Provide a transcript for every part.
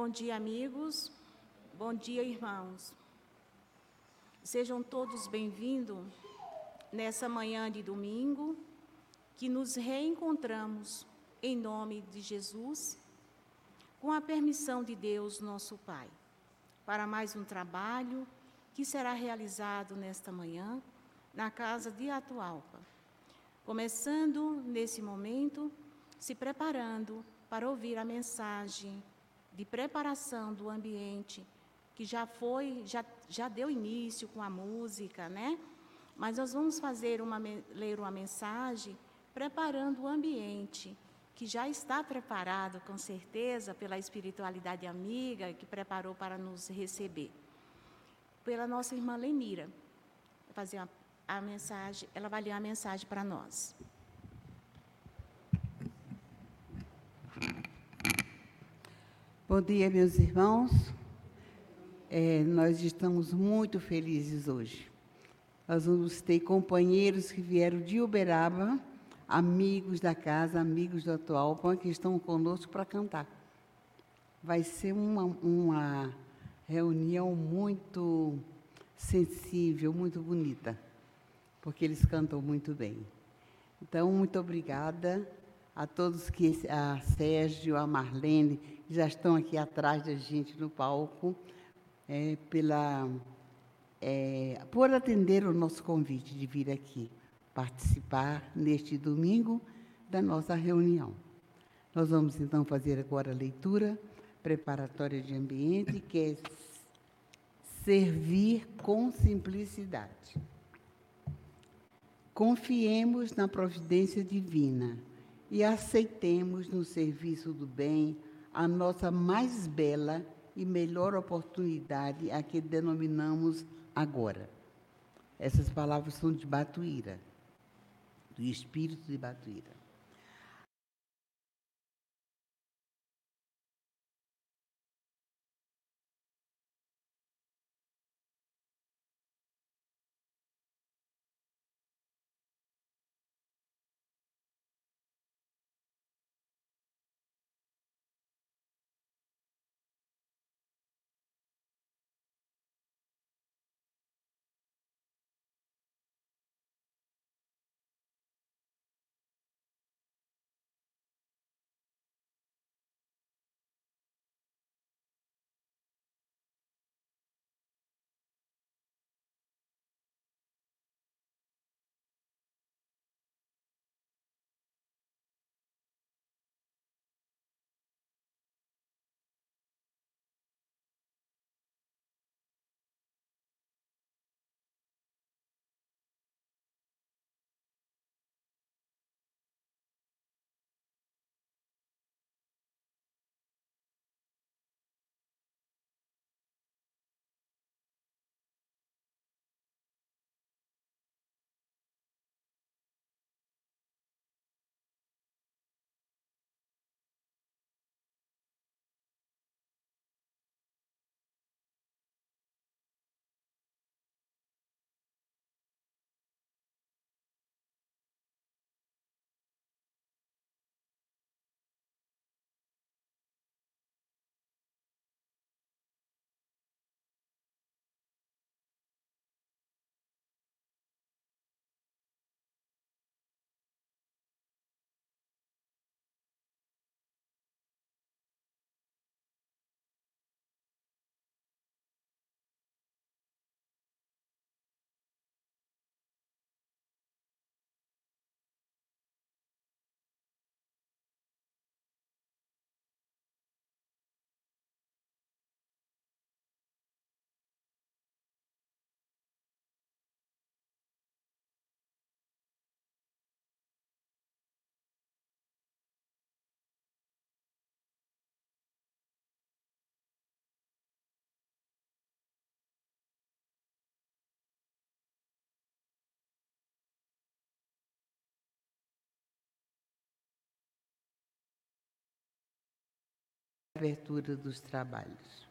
Bom dia, amigos. Bom dia, irmãos. Sejam todos bem-vindos nessa manhã de domingo, que nos reencontramos em nome de Jesus, com a permissão de Deus, nosso Pai, para mais um trabalho que será realizado nesta manhã na casa de Atualpa. Começando nesse momento, se preparando para ouvir a mensagem de preparação do ambiente que já foi, já, já deu início com a música, né? Mas nós vamos fazer uma, ler uma mensagem preparando o ambiente que já está preparado, com certeza, pela espiritualidade amiga que preparou para nos receber. Pela nossa irmã Lenira. Fazer uma, a mensagem, ela vai ler a mensagem para nós. Bom dia, meus irmãos. É, nós estamos muito felizes hoje. Nós vamos ter companheiros que vieram de Uberaba, amigos da casa, amigos do Atualpa, que estão conosco para cantar. Vai ser uma, uma reunião muito sensível, muito bonita, porque eles cantam muito bem. Então, muito obrigada a todos que a Sérgio, a Marlene, já estão aqui atrás da gente no palco, é, pela, é, por atender o nosso convite de vir aqui participar neste domingo da nossa reunião. Nós vamos então fazer agora a leitura preparatória de ambiente, que é servir com simplicidade. Confiemos na providência divina e aceitemos no serviço do bem a nossa mais bela e melhor oportunidade, a que denominamos agora. Essas palavras são de Batuíra, do espírito de Batuíra. Abertura dos trabalhos.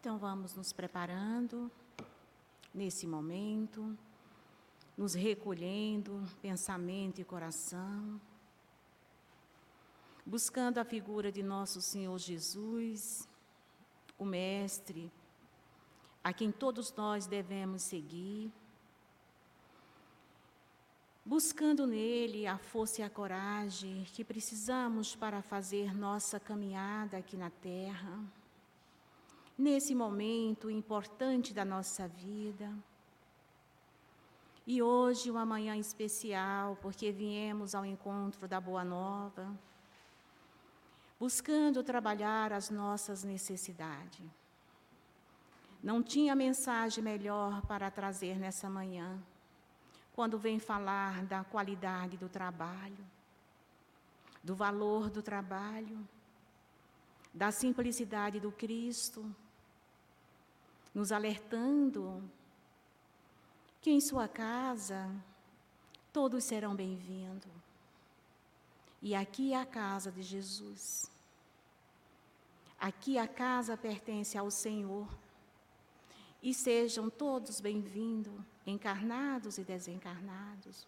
Então vamos nos preparando nesse momento nos recolhendo, pensamento e coração, buscando a figura de nosso Senhor Jesus, o Mestre, a quem todos nós devemos seguir, buscando nele a força e a coragem que precisamos para fazer nossa caminhada aqui na terra, nesse momento importante da nossa vida. E hoje, uma manhã especial, porque viemos ao encontro da Boa Nova, buscando trabalhar as nossas necessidades. Não tinha mensagem melhor para trazer nessa manhã, quando vem falar da qualidade do trabalho, do valor do trabalho, da simplicidade do Cristo, nos alertando que em sua casa todos serão bem-vindos. E aqui é a casa de Jesus. Aqui a casa pertence ao Senhor. E sejam todos bem-vindos, encarnados e desencarnados,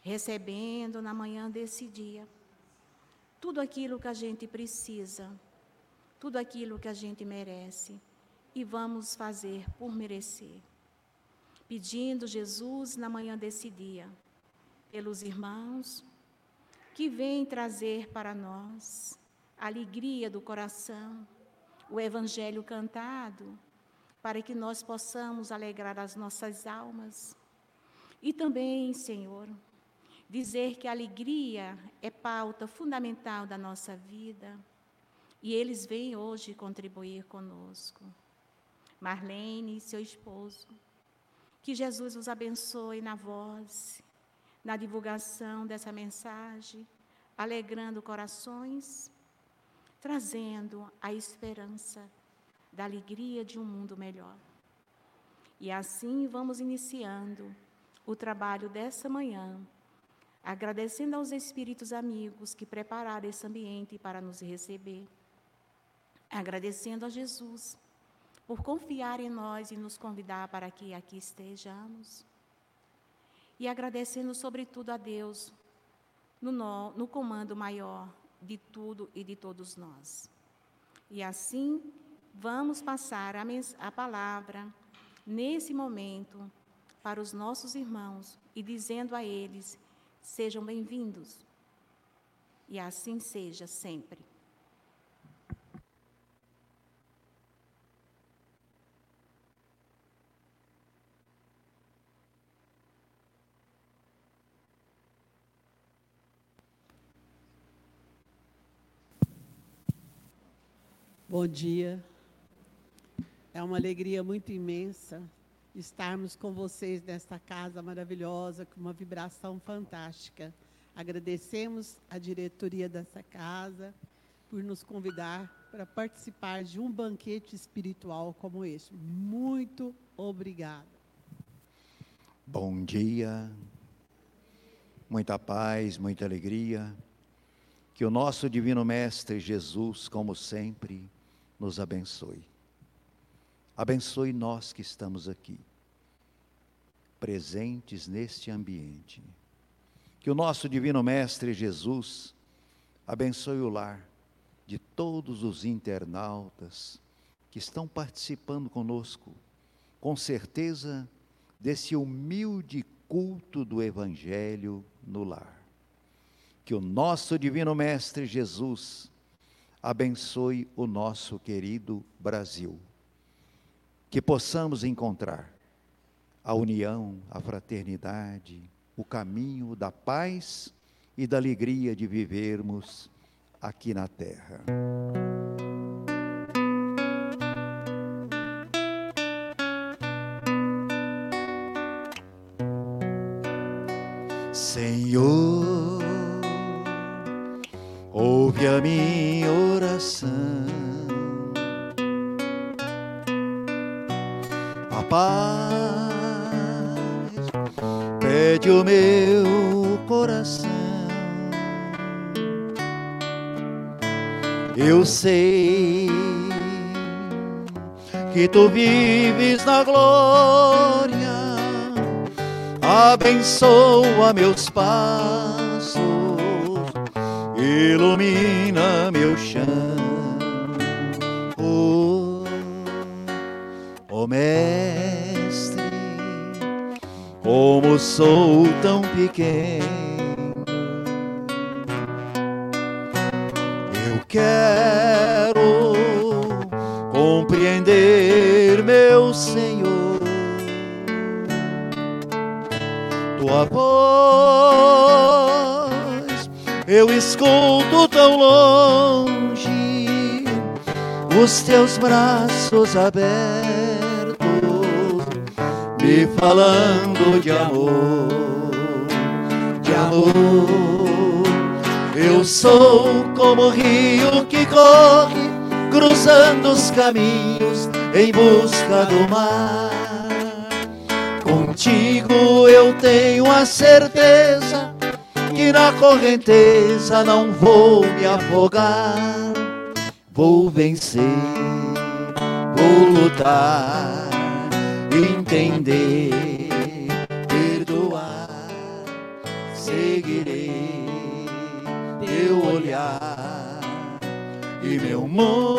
recebendo na manhã desse dia tudo aquilo que a gente precisa, tudo aquilo que a gente merece, e vamos fazer por merecer. Pedindo Jesus na manhã desse dia, pelos irmãos que vêm trazer para nós a alegria do coração, o evangelho cantado, para que nós possamos alegrar as nossas almas. E também, Senhor, dizer que a alegria é pauta fundamental da nossa vida. E eles vêm hoje contribuir conosco. Marlene e seu esposo, que Jesus os abençoe na voz, na divulgação dessa mensagem, alegrando corações, trazendo a esperança da alegria de um mundo melhor. E assim vamos iniciando o trabalho dessa manhã, agradecendo aos espíritos amigos que prepararam esse ambiente para nos receber, agradecendo a Jesus por confiar em nós e nos convidar para que aqui estejamos. E agradecendo, sobretudo, a Deus no, no comando maior de tudo e de todos nós. E assim, vamos passar a, a palavra nesse momento para os nossos irmãos e dizendo a eles: sejam bem-vindos. E assim seja sempre. Bom dia. É uma alegria muito imensa estarmos com vocês nesta casa maravilhosa, com uma vibração fantástica. Agradecemos a diretoria dessa casa por nos convidar para participar de um banquete espiritual como este. Muito obrigada. Bom dia, muita paz, muita alegria. Que o nosso Divino Mestre Jesus, como sempre, nos abençoe. Abençoe nós que estamos aqui, presentes neste ambiente. Que o nosso Divino Mestre Jesus abençoe o lar de todos os internautas que estão participando conosco, com certeza, desse humilde culto do Evangelho no lar. Que o nosso Divino Mestre Jesus abençoe o nosso querido Brasil. Que possamos encontrar a união, a fraternidade, o caminho da paz e da alegria de vivermos aqui na terra. Senhor, ouve a minha oração. Paz pede o meu coração. Eu sei que tu vives na glória, abençoa meus passos, ilumina meu chão. Sou tão pequeno. Quero compreender, meu Senhor, tua voz. Eu escuto tão longe, os teus braços abertos falando de amor, de amor. Eu sou como o rio que corre, cruzando os caminhos em busca do mar. Contigo eu tenho a certeza que na correnteza não vou me afogar. Vou vencer, vou lutar, entender, perdoar, seguirei teu olhar e meu mundo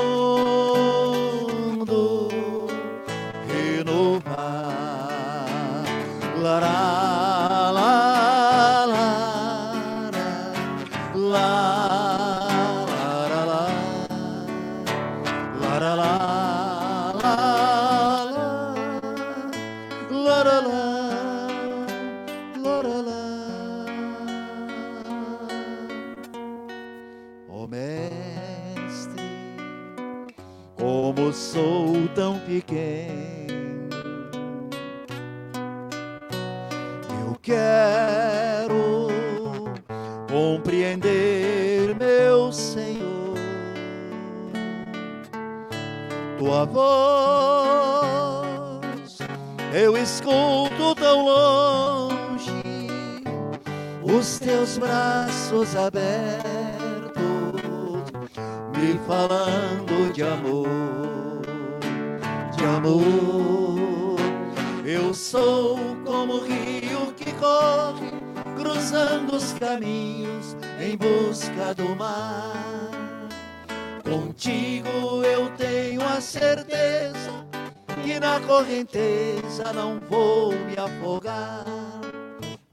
tua voz eu escuto tão longe, os teus braços abertos me falando de amor de amor. Eu sou como o rio que corre, cruzando os caminhos em busca do mar. Contigo eu tenho a certeza que na correnteza não vou me afogar.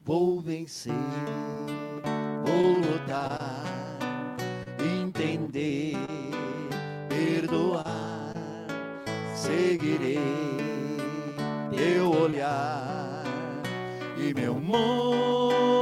Vou vencer, vou lutar, entender, perdoar seguirei teu olhar e meu mundo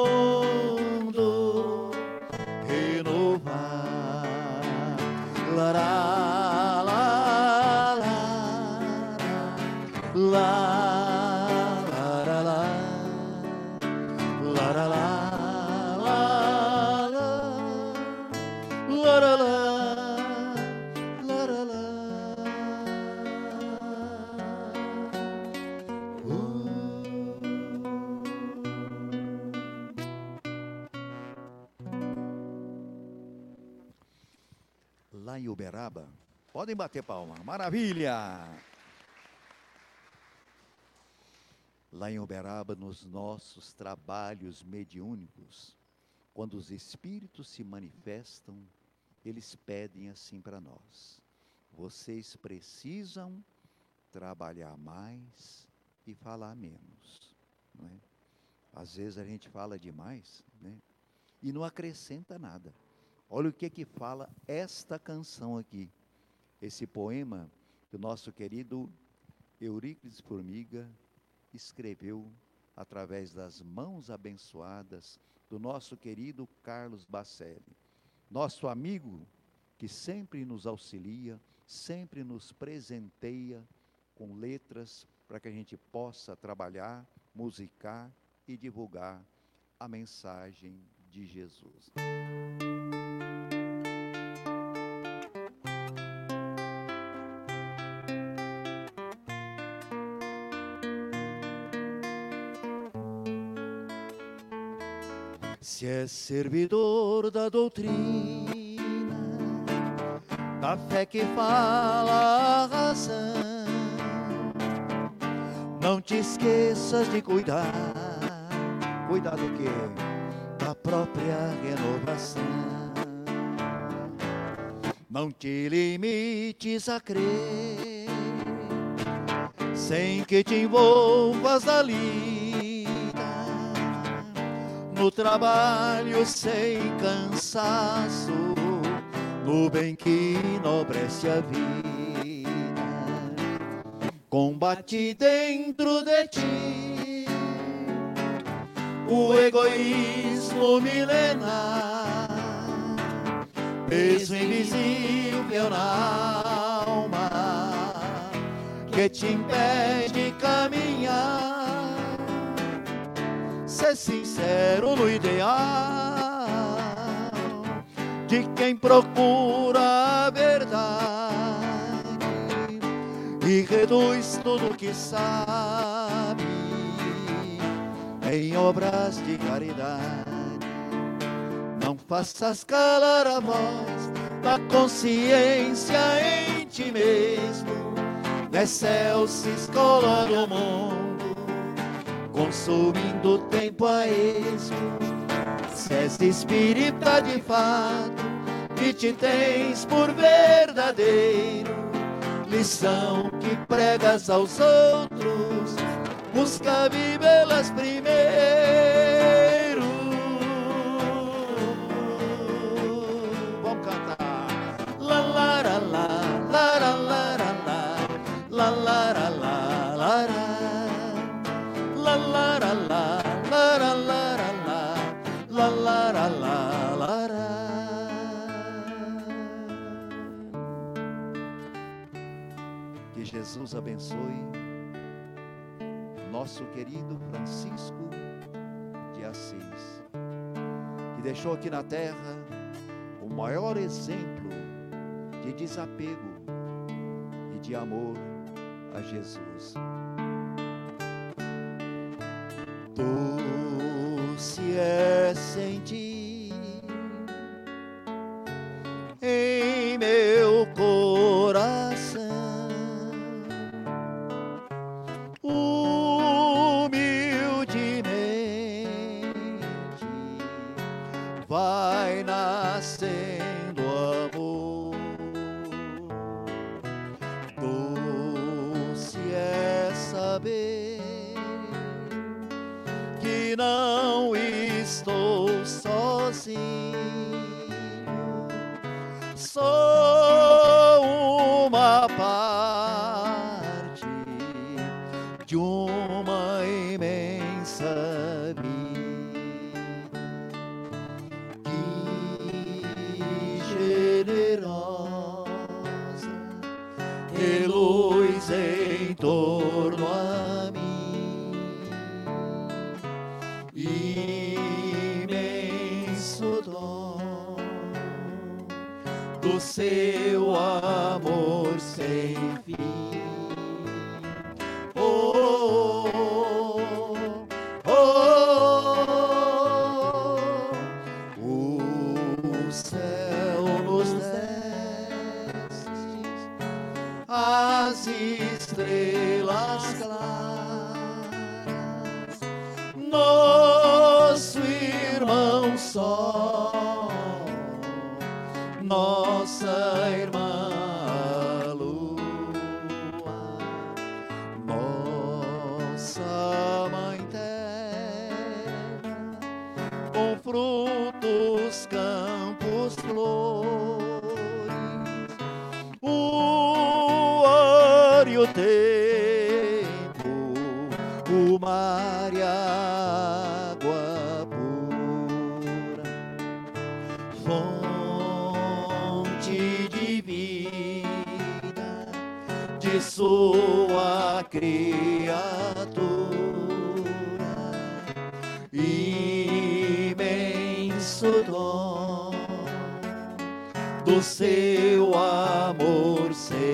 Uberaba. Podem bater palma. Maravilha! Lá em Uberaba, nos nossos trabalhos mediúnicos, quando os espíritos se manifestam, eles pedem assim para nós: vocês precisam trabalhar mais e falar menos. Não é? Às vezes a gente fala demais né? e não acrescenta nada. Olha o que que fala esta canção aqui. Esse poema que o nosso querido Eurípides Formiga escreveu através das mãos abençoadas do nosso querido Carlos Bacelli. Nosso amigo que sempre nos auxilia, sempre nos presenteia com letras para que a gente possa trabalhar, musicar e divulgar a mensagem de Jesus. Se é servidor da doutrina, da fé que fala a razão, não te esqueças de cuidar Cuida do que? Da própria renovação. Não te limites a crer, sem que te envolvas na lida, no trabalho sem cansaço, no bem que enobrece a vida. Combate dentro de ti o egoísmo milenar, peso invisível na alma que te impede caminhar. Ser sincero no ideal de quem procura a verdade e reduz tudo que sabe em obras de caridade. Não faças calar a voz da consciência em ti mesmo. Excelsis colore o mundo, consumindo tempo a esmo. Se és espírita de fato e te tens por verdadeiro, lição que pregas aos outros, busca vivê-las primeiro. Jesus abençoe nosso querido Francisco de Assis, que deixou aqui na terra o maior exemplo de desapego e de amor a Jesus. Se é sentir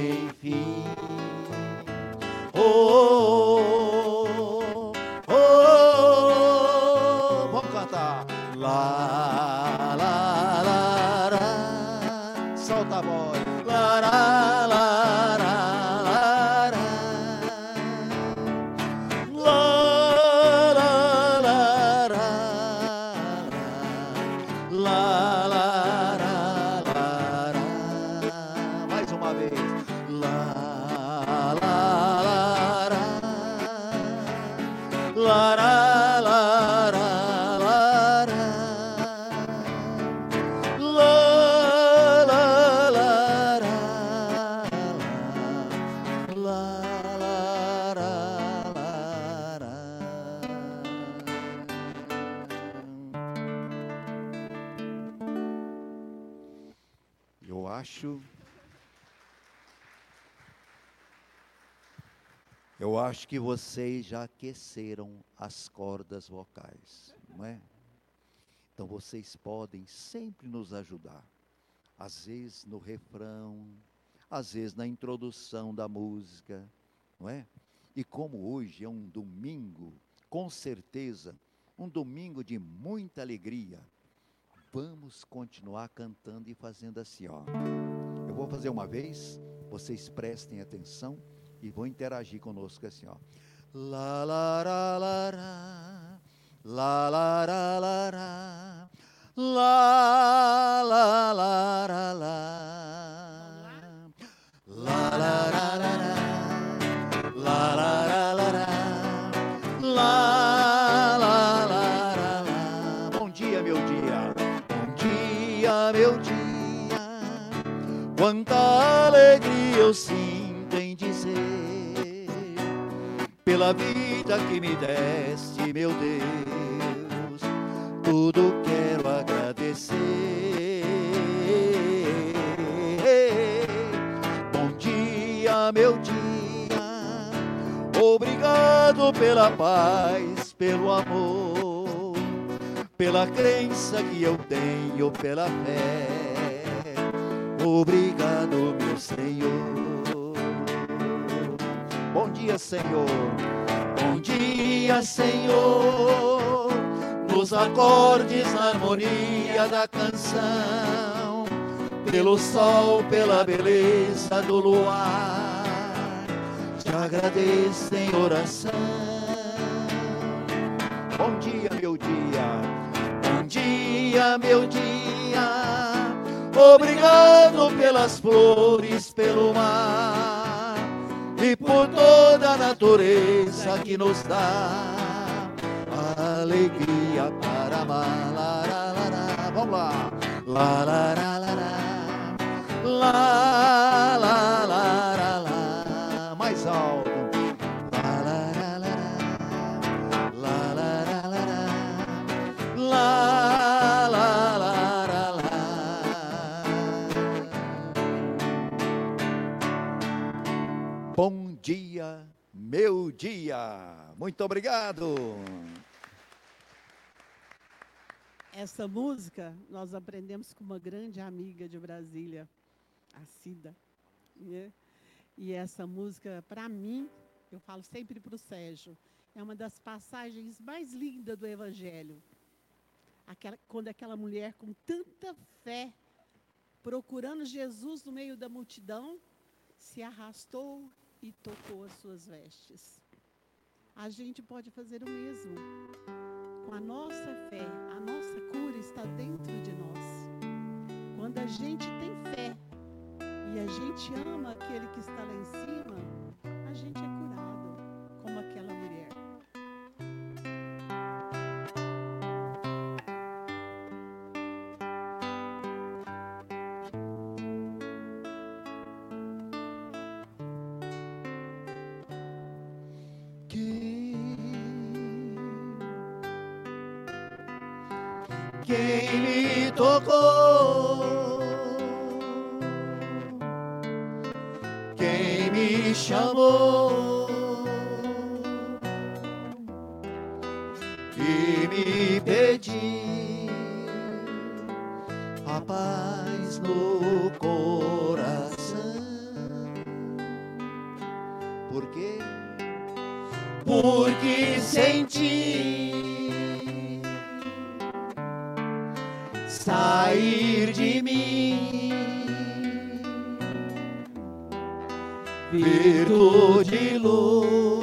faith he que vocês já aqueceram as cordas vocais, não é? Então vocês podem sempre nos ajudar. Às vezes no refrão, às vezes na introdução da música, não é? E como hoje é um domingo, com certeza, um domingo de muita alegria, vamos continuar cantando e fazendo assim, ó. Eu vou fazer uma vez, vocês prestem atenção e vão interagir conosco assim, ó. La la la la la la la la la la la la la la la, la la la la la la la la la la la la la la la. Bom dia meu dia, bom dia meu dia, quanta alegria eu sinto pela vida que me deste, meu Deus. Tudo quero agradecer. Bom dia, meu dia. Obrigado pela paz, pelo amor, pela crença que eu tenho, pela fé. Obrigado, meu Senhor. Bom dia, Senhor. Bom dia, Senhor. Nos acordes, na harmonia da canção, pelo sol, pela beleza do luar, te agradeço em oração. Bom dia, meu dia. Bom dia, meu dia. Obrigado pelas flores, pelo mar e por toda a natureza que nos dá alegria para amar. Vamos lá. Lá, lá, lá, lá, lá, lá, lá, lá, meu dia. Muito obrigado. Essa música nós aprendemos com uma grande amiga de Brasília, a Cida. Né? E essa música, para mim, eu falo sempre para o Sérgio, é uma das passagens mais lindas do Evangelho. Aquela, quando aquela mulher com tanta fé, procurando Jesus no meio da multidão, se arrastou e tocou as suas vestes. A gente pode fazer o mesmo. Com a nossa fé, a nossa cura está dentro de nós. Quando a gente tem fé e a gente ama aquele que está lá em cima, a gente é Por quê? Porque senti sair de mim. Virtude e luz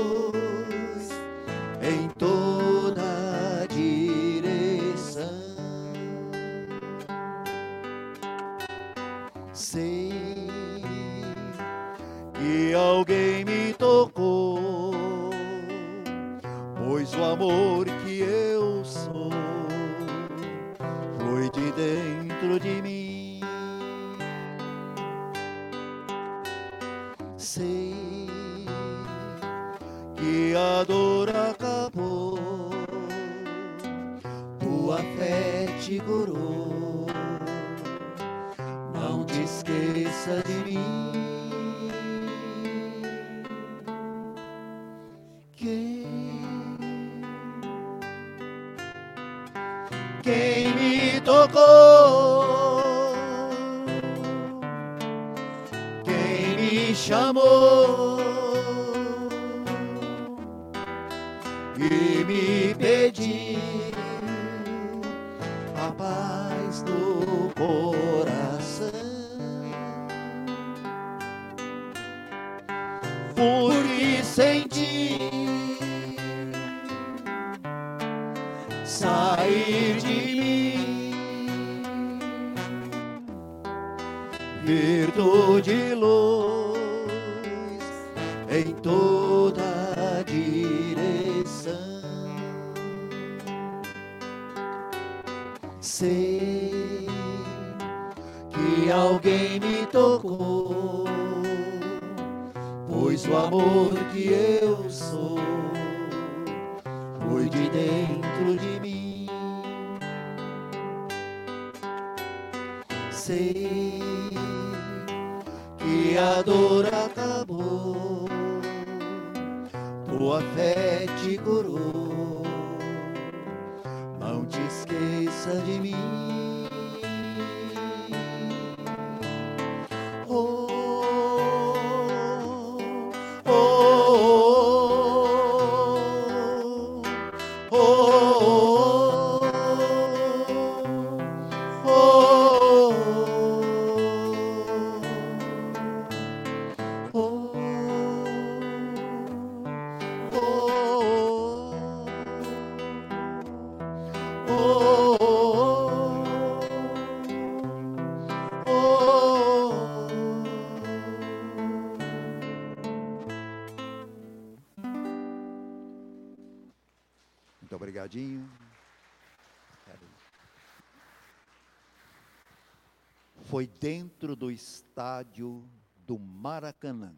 estádio do Maracanã,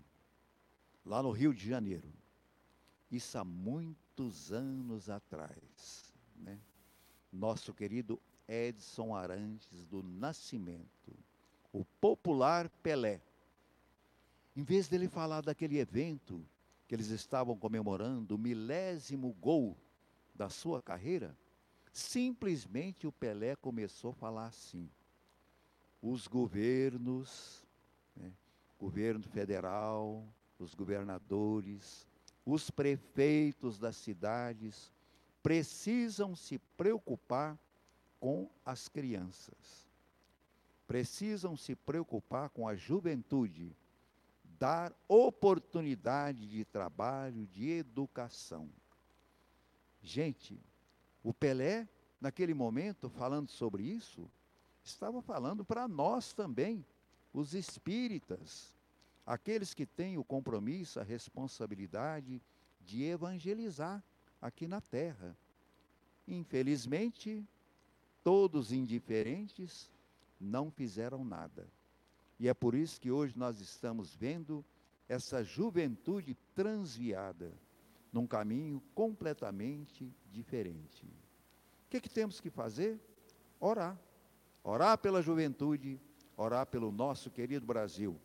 lá no Rio de Janeiro. Isso há muitos anos atrás. Né? Nosso querido Edson Arantes do Nascimento, o popular Pelé. Em vez dele falar daquele evento que eles estavam comemorando, o milésimo gol da sua carreira, simplesmente o Pelé começou a falar assim: os governos, governo federal, os governadores, os prefeitos das cidades precisam se preocupar com as crianças, precisam se preocupar com a juventude, dar oportunidade de trabalho, de educação. Gente, o Pelé, naquele momento, falando sobre isso, estava falando para nós também, os espíritas, aqueles que têm o compromisso, a responsabilidade de evangelizar aqui na terra. Infelizmente, todos indiferentes não fizeram nada. E é por isso que hoje nós estamos vendo essa juventude transviada num caminho completamente diferente. O que, que temos que fazer? Orar. Orar pela juventude, orar pelo nosso querido Brasil,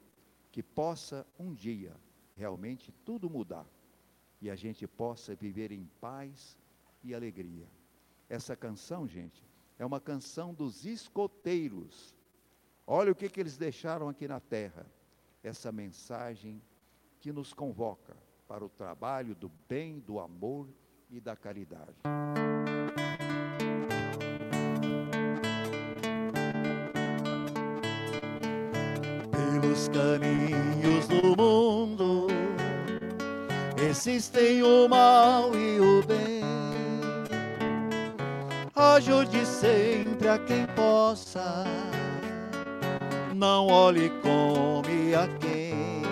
que possa um dia realmente tudo mudar e a gente possa viver em paz e alegria. Essa canção, gente, é uma canção dos escoteiros. Olha o que, que eles deixaram aqui na terra. Essa mensagem que nos convoca para o trabalho do bem, do amor e da caridade. Pelos caminhos do mundo existem o mal e o bem. Ajude sempre a quem possa, não olhe come a quem.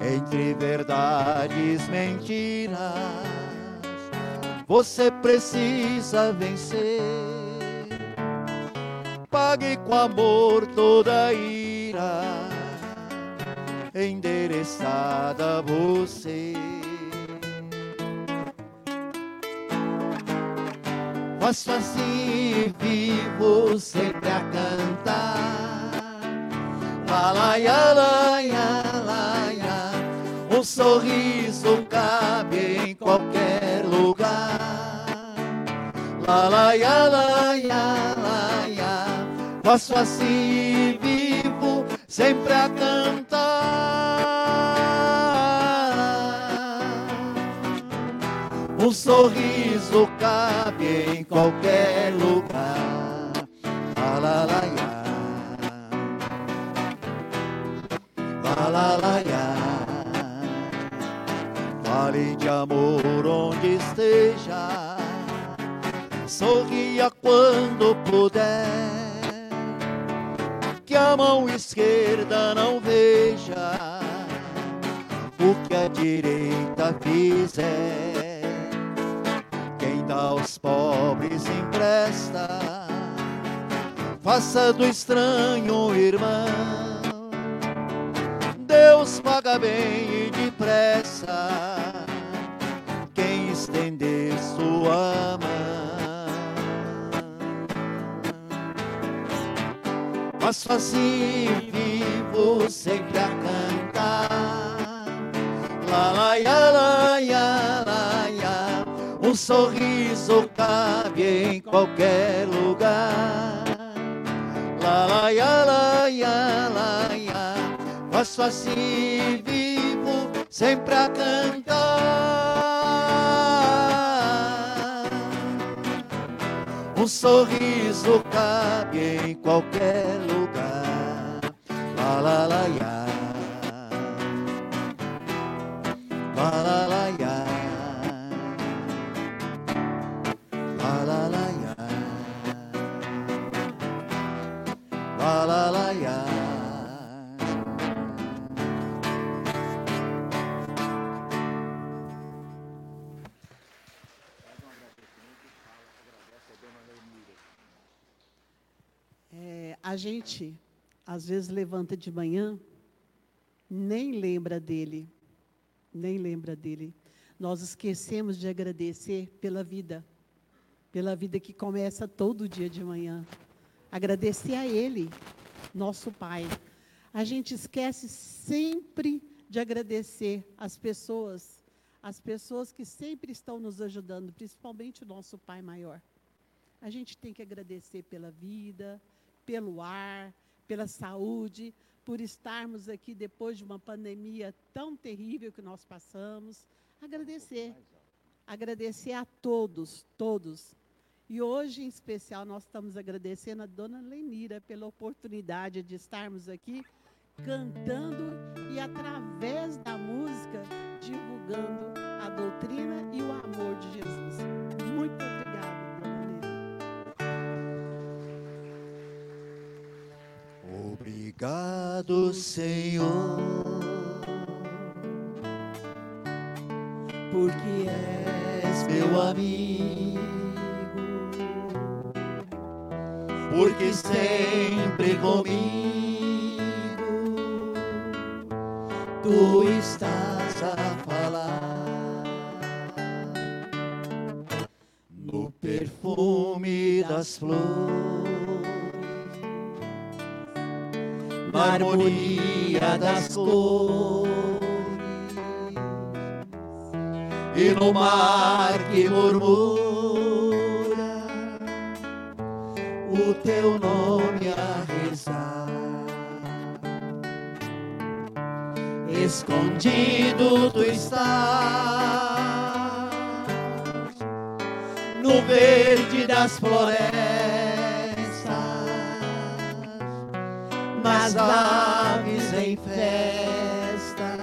entre verdades, mentiras, você precisa vencer. Pague com amor toda ira endereçada a você. Faço assim vivo sempre a cantar. Lá, lá, lá, lá, lá, lá. Um sorriso cabe em qualquer lugar. Lá, lá, lá, Faço assim vivo sempre a cantar. Um sorriso cabe em qualquer lugar. Lá, lá. Fale de amor onde esteja. Sorria quando puder que a mão esquerda não veja o que a direita fizer. Quem dá aos pobres empresta, faça do estranho irmão. Deus paga bem e depressa quem estender sua mão. Mas assim vivo sempre a cantar. Lá, lá, lá, lá, lá. Um sorriso cabe em qualquer lugar. Lá, lá, lá, lá, lá, lá. Faço assim vivo sempre a cantar. Um sorriso cabe em qualquer lugar. Lá, lá, lá, lá. Gente, às vezes, levanta de manhã, nem lembra dele, nem lembra dele. Nós esquecemos de agradecer pela vida, pela vida que começa todo dia de manhã. Agradecer a Ele, nosso Pai. A gente esquece sempre de agradecer as pessoas, as pessoas que sempre estão nos ajudando, principalmente o nosso Pai maior. A gente tem que agradecer pela vida, pelo ar, pela saúde, por estarmos aqui depois de uma pandemia tão terrível que nós passamos. Agradecer. Agradecer a todos, todos. E hoje, em especial, nós estamos agradecendo a dona Lenira pela oportunidade de estarmos aqui cantando e, através da música, divulgando a doutrina e o amor de Jesus. Obrigado, Senhor, porque és meu amigo, porque sempre comigo tu estás a falar no perfume das flores na harmonia das cores e no mar que murmura o teu nome a rezar. Escondido tu estás no verde das florestas nas aves em festa,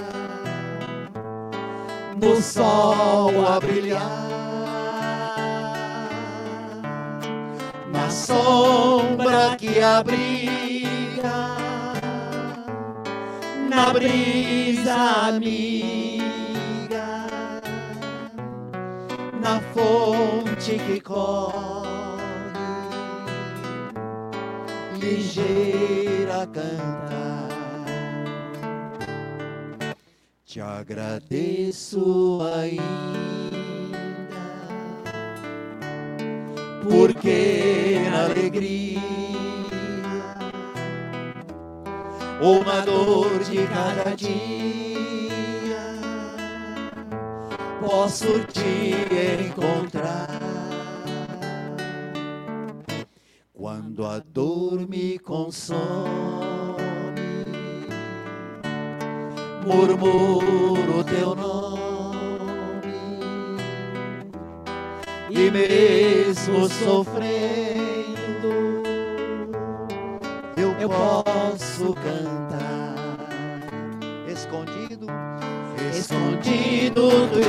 no sol a brilhar, na sombra que abriga, na brisa amiga, na fonte que corre, ligeira a cantar. Te agradeço ainda, porque na alegria ou na dor de cada dia posso te encontrar. Quando a dor me consome, murmuro teu nome. E mesmo sofrendo eu posso cantar. Escondido, escondido tu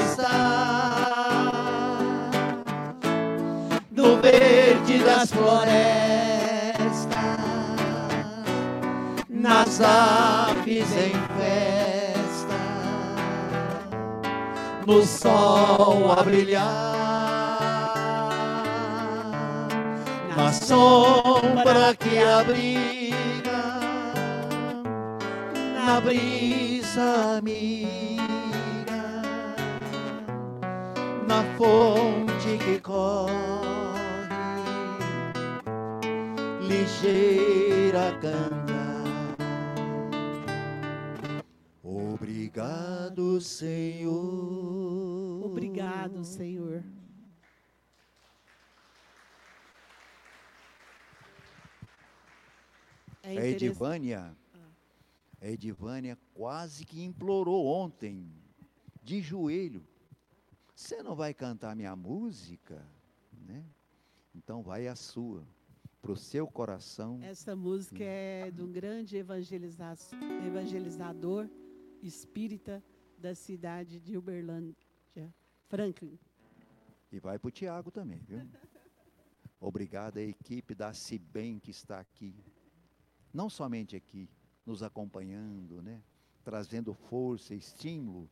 no verde das florestas, nas aves em festa, no sol a brilhar. Na sombra que abriga na brisa amiga, na fonte que corre, ligeira canta. Obrigado, Senhor. Obrigado, Senhor. É Edivânia a Edivânia quase que implorou ontem, de joelho. Você não vai cantar minha música? Né? Então vai a sua, para o seu coração. Essa música é de um grande evangelizador espírita da cidade de Uberlândia, Franklin. E vai para o Tiago também, viu? Obrigado à equipe da Cibem que está aqui. Não somente aqui, nos acompanhando, né? trazendo força, estímulo,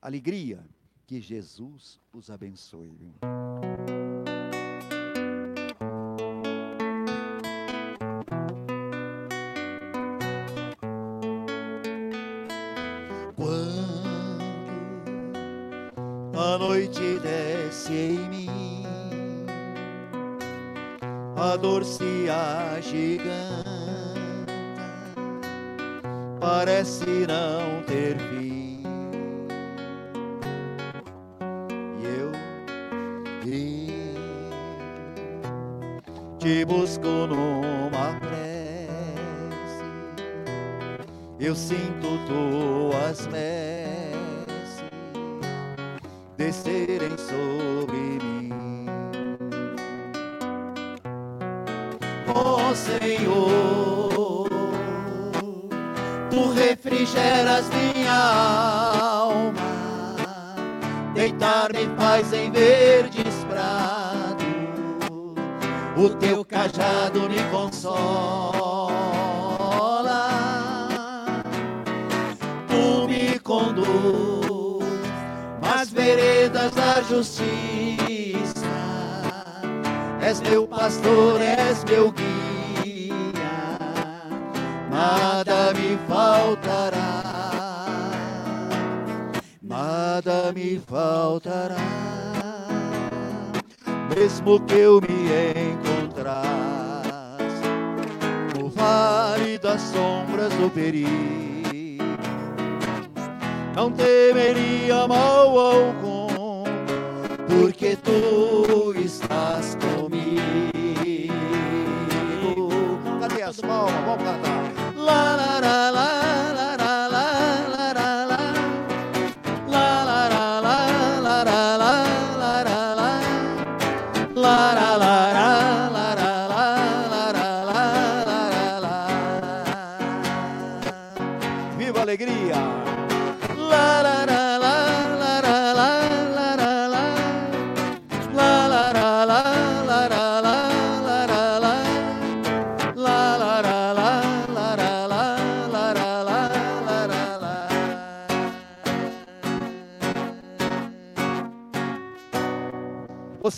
alegria. Que Jesus os abençoe. Viu? A dor se agiganta parece não ter fim. E eu e te busco numa prece, eu sinto tuas messes descerem sobre mim. Senhor tu refrigeras minha alma. Deitar-me faz em verdes prados, o teu cajado me consola. Tu me conduz nas veredas da justiça, és meu pastor, és meu guia faltará, nada me faltará, mesmo que eu me encontrasse no vale das sombras do perigo, não temeria mal algum,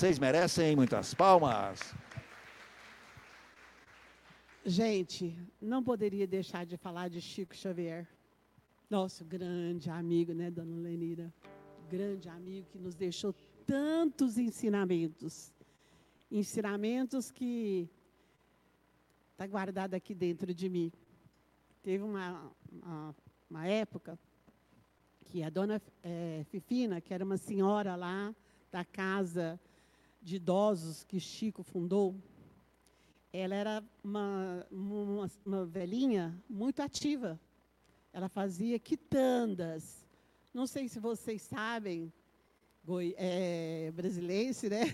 Vocês merecem muitas palmas. Gente, não poderia deixar de falar de Chico Xavier. Nosso grande amigo, né, dona Lenira? Grande amigo que nos deixou tantos ensinamentos. Ensinamentos que está guardado aqui dentro de mim. Teve uma, uma, uma época que a dona é, Fifina, que era uma senhora lá da casa de idosos que Chico fundou, ela era uma, uma, uma velhinha muito ativa. Ela fazia quitandas. Não sei se vocês sabem, goi, é, brasileiro, né?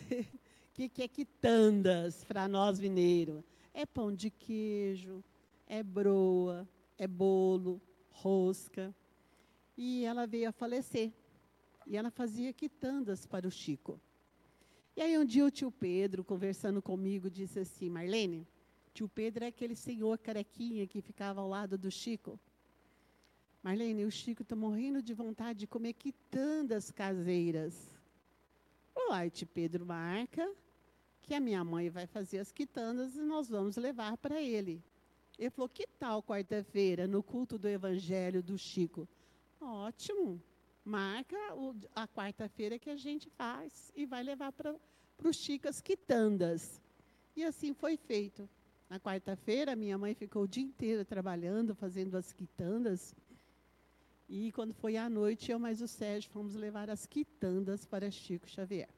O que, que é quitandas para nós mineiros? É pão de queijo, é broa, é bolo, rosca. E ela veio a falecer. E ela fazia quitandas para o Chico. E aí um dia o tio Pedro, conversando comigo, disse assim, Marlene, tio Pedro é aquele senhor carequinha que ficava ao lado do Chico. Marlene, o Chico está morrendo de vontade de comer quitandas caseiras. Olá, tio Pedro marca que a minha mãe vai fazer as quitandas e nós vamos levar para ele. Ele falou, que tal quarta-feira, no culto do Evangelho do Chico? Ótimo marca o, a quarta-feira que a gente faz e vai levar para os Chicas quitandas. E assim foi feito. Na quarta-feira, minha mãe ficou o dia inteiro trabalhando, fazendo as quitandas. E quando foi à noite, eu mais o Sérgio fomos levar as quitandas para Chico Xavier.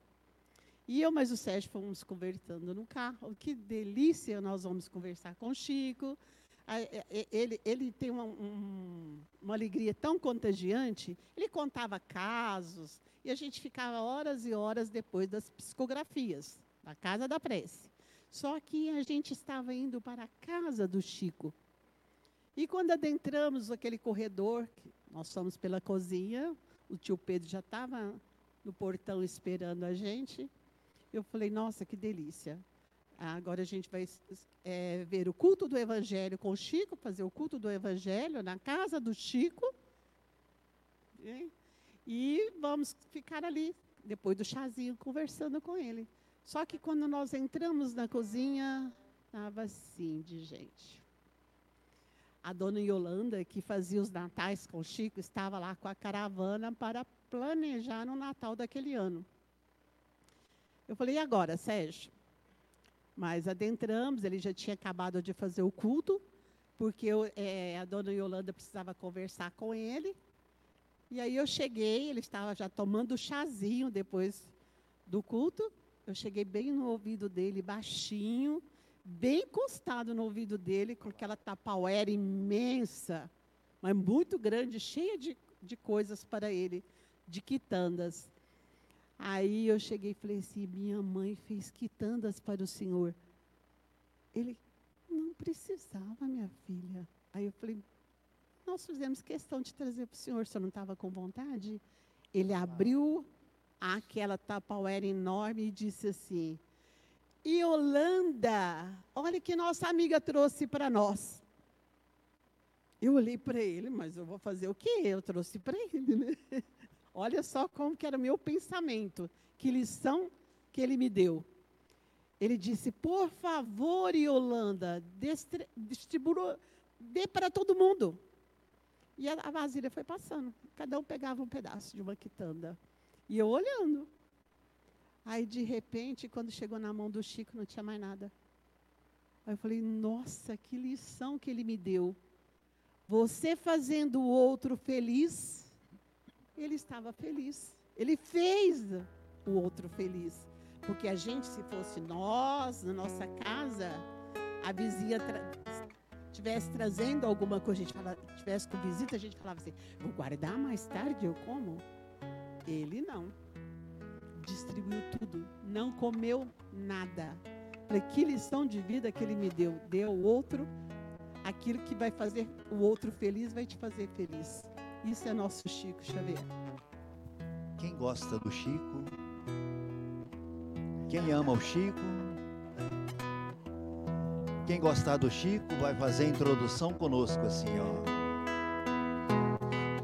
E eu mais o Sérgio fomos conversando no carro. Que delícia nós vamos conversar com Chico, ele, ele tem uma, um, uma alegria tão contagiante, ele contava casos, e a gente ficava horas e horas depois das psicografias, na casa da prece. Só que a gente estava indo para a casa do Chico. E quando adentramos aquele corredor, nós fomos pela cozinha, o tio Pedro já estava no portão esperando a gente. Eu falei, nossa, que delícia. Agora a gente vai é, ver o culto do Evangelho com o Chico, fazer o culto do Evangelho na casa do Chico. E vamos ficar ali, depois do chazinho, conversando com ele. Só que quando nós entramos na cozinha, estava assim de gente. A dona Yolanda, que fazia os natais com o Chico, estava lá com a caravana para planejar o Natal daquele ano. Eu falei, e agora, Sérgio? Mas adentramos, ele já tinha acabado de fazer o culto, porque eu, é, a dona Yolanda precisava conversar com ele. E aí eu cheguei, ele estava já tomando chazinho depois do culto. Eu cheguei bem no ouvido dele, baixinho, bem encostado no ouvido dele, com aquela tapauera imensa, mas muito grande, cheia de, de coisas para ele, de quitandas. Aí eu cheguei e falei assim: minha mãe fez quitandas para o senhor. Ele, não precisava, minha filha. Aí eu falei: nós fizemos questão de trazer para o senhor, o senhor não estava com vontade? Ele abriu aquela tapauera enorme e disse assim: Yolanda, olha que nossa amiga trouxe para nós. Eu olhei para ele, mas eu vou fazer o quê? Eu trouxe para ele, né? Olha só como que era o meu pensamento, que lição que ele me deu. Ele disse, por favor, Yolanda, distribua, dê para todo mundo. E a, vasilha foi passando. Cada um pegava um pedaço de uma quitanda. E eu olhando. Aí, de repente, quando chegou na mão do Chico, não tinha mais nada. Aí eu falei, nossa, que lição que ele me deu. Você fazendo o outro feliz, ele estava feliz. Ele fez o outro feliz. Porque a gente, se fosse nós, na nossa casa, a vizinha tra tivesse trazendo alguma coisa, a gente fala, tivesse com visita, a gente falava assim, vou guardar mais tarde, eu como. Ele não. Distribuiu tudo. Não comeu nada. Falei, que lição de vida que ele me deu. Deu outro, aquilo que vai fazer o outro feliz, vai te fazer feliz. Isso é nosso Chico Xavier. Quem gosta do Chico? Quem ama o Chico? Quem gostar do Chico vai fazer a introdução conosco assim, ó.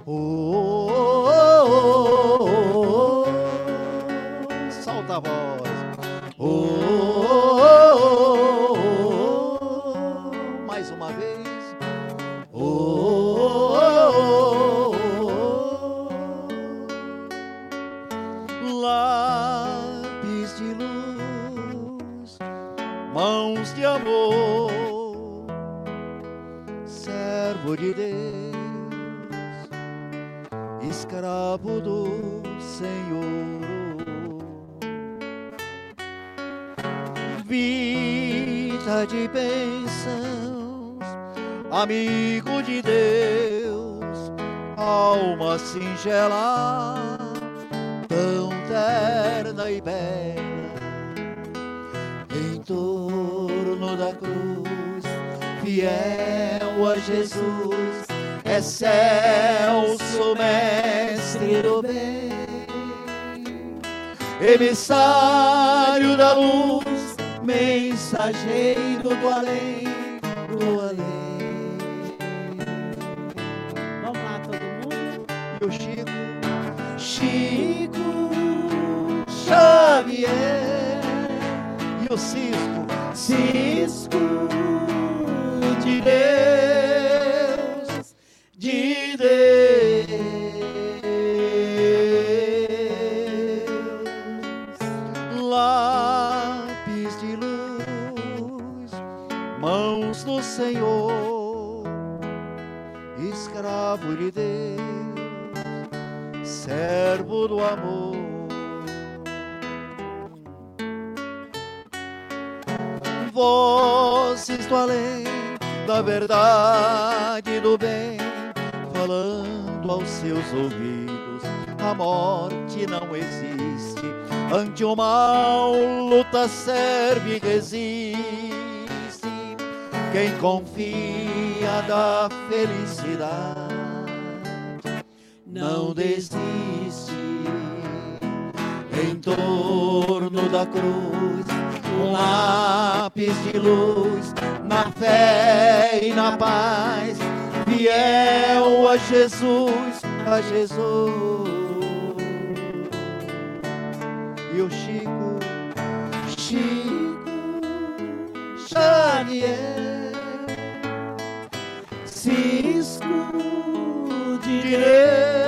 Oh, oh, aos seus ouvidos, a morte não existe. Ante o mal, luta, serve e resiste. Quem confia da felicidade não desiste. Em torno da cruz, um lápis de luz, na fé e na paz, fiel a Jesus, a Jesus. E o Chico, Chico Xavier, Cisco de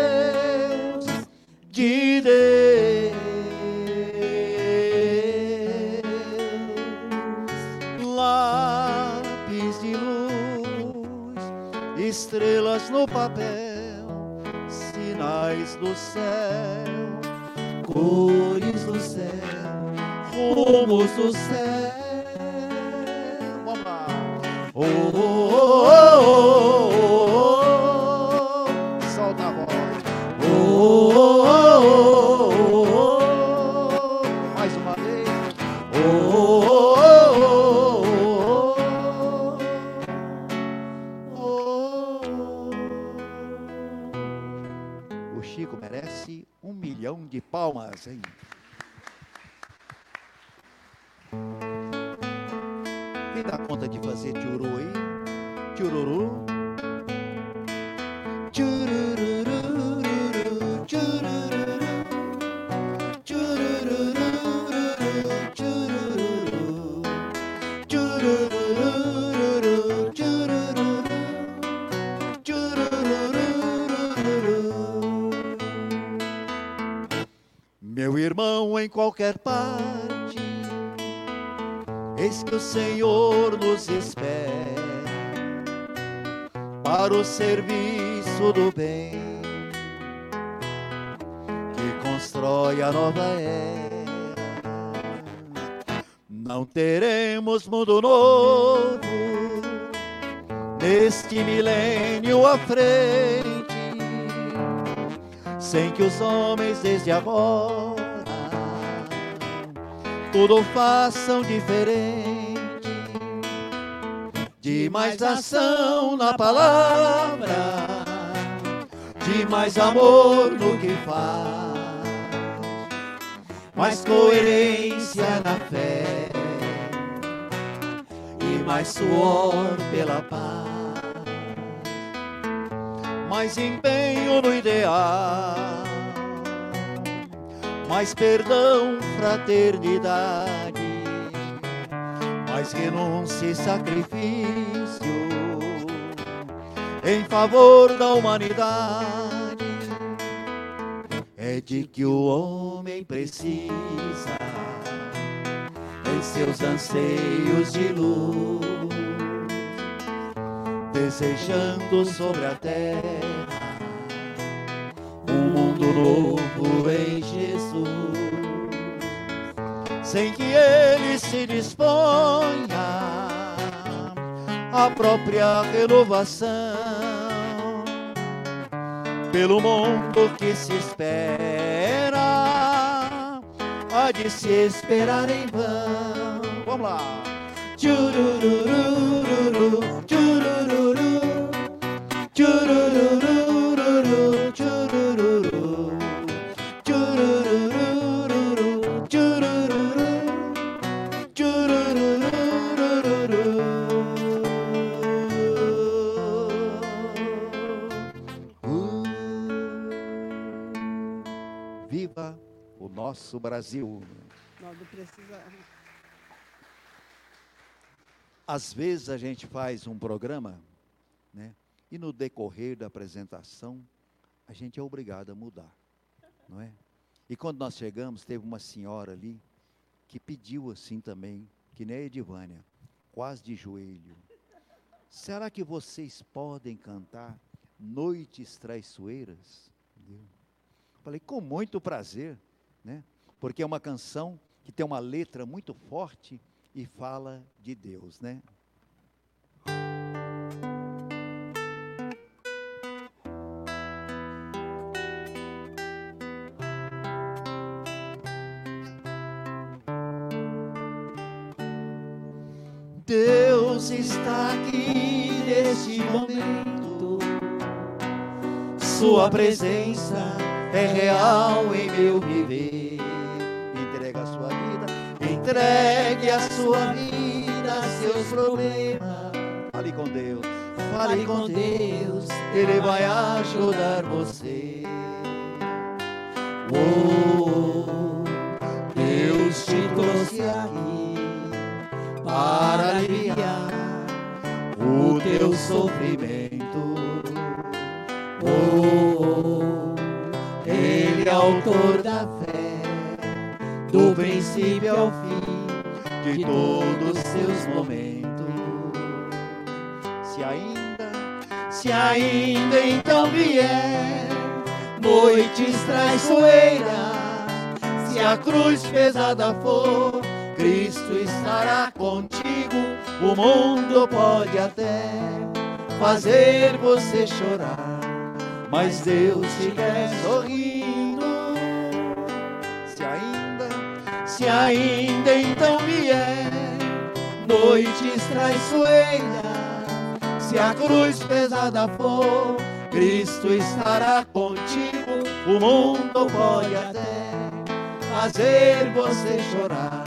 estrelas no papel, sinais do céu, cores do céu, rumos do céu. Palmas, hein? Quem dá conta de fazer tchuru aí? Tchururu. Qualquer parte, eis que o Senhor nos espera para o serviço do bem que constrói a nova era. Não teremos mundo novo neste milênio à frente, sem que os homens desde agora tudo façam diferente. De mais ação na palavra, de mais amor no que faz, mais coerência na fé e mais suor pela paz, mais empenho no ideal, mais perdão, fraternidade mais renúncia e sacrifício em favor da humanidade. É de que o homem precisa em seus anseios de luz. desejando sobre a terra um mundo novo em Jesus, sem que ele se disponha à própria renovação pelo mundo que se espera, há de se esperar em vão. Vamos lá. Tchururururu, tchurururu, tchururururu, nosso Brasil! Não precisamos. Às vezes a gente faz um programa, né? E no decorrer da apresentação, a gente é obrigado a mudar, não é? E quando nós chegamos, teve uma senhora ali que pediu assim também, que nem a Edivânia, quase de joelho. Será que vocês podem cantar Noites Traiçoeiras? Falei, com muito prazer, né? Porque é uma canção que tem uma letra muito forte e fala de Deus, né? Deus está aqui neste momento. Sua presença é real em meu viver. Entrega a sua vida, Entregue a sua vida, seus problemas. fale com Deus. Fale com Deus, Ele vai ajudar você. Oh, Deus te trouxe aqui para aliviar o teu sofrimento. Autor da fé, do princípio ao fim de todos os seus momentos. Se ainda Se ainda então vier noites traiçoeiras, se a cruz pesada for, Cristo estará contigo. O mundo pode até fazer você chorar, mas Deus te quer sorrindo. Se ainda então vier noites traiçoeiras, se a cruz pesada for, Cristo estará contigo. O mundo pode até fazer você chorar,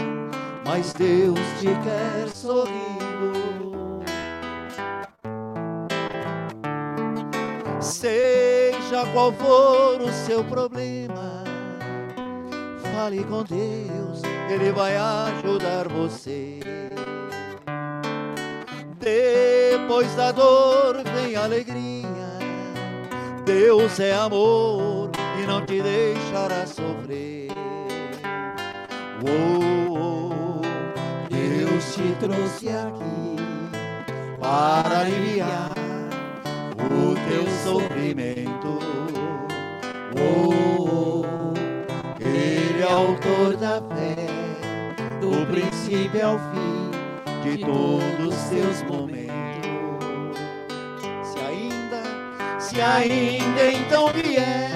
mas Deus te quer sorrindo. Seja qual for o seu problema, fale com Deus, Ele vai ajudar você. Depois da dor vem alegria. Deus é amor e não te deixará sofrer. Oh, Deus te trouxe aqui para aliviar o teu sofrimento. Oh, autor da fé, do princípio ao fim de todos os seus momentos. Se ainda, se ainda então vier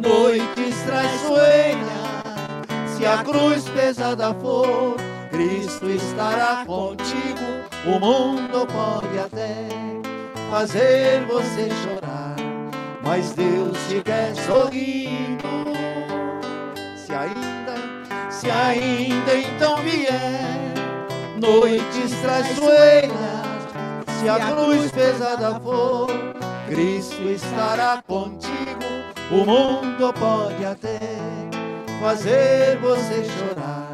noites traiçoeiras, se a cruz pesada for, Cristo estará contigo. O mundo pode até fazer você chorar, mas Deus te quer sorrindo. Se ainda, se ainda então vier noites traiçoeiras, se a cruz pesada for, Cristo estará contigo. O mundo pode até fazer você chorar,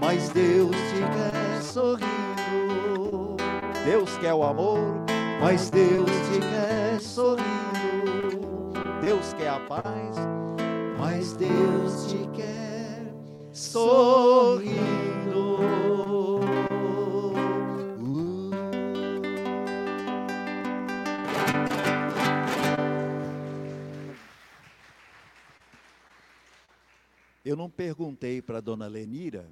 mas Deus te quer sorrindo. Deus quer o amor, Mas Deus te quer sorrindo, Deus quer a paz mas Deus te quer sorrindo. Eu não perguntei para dona Lenira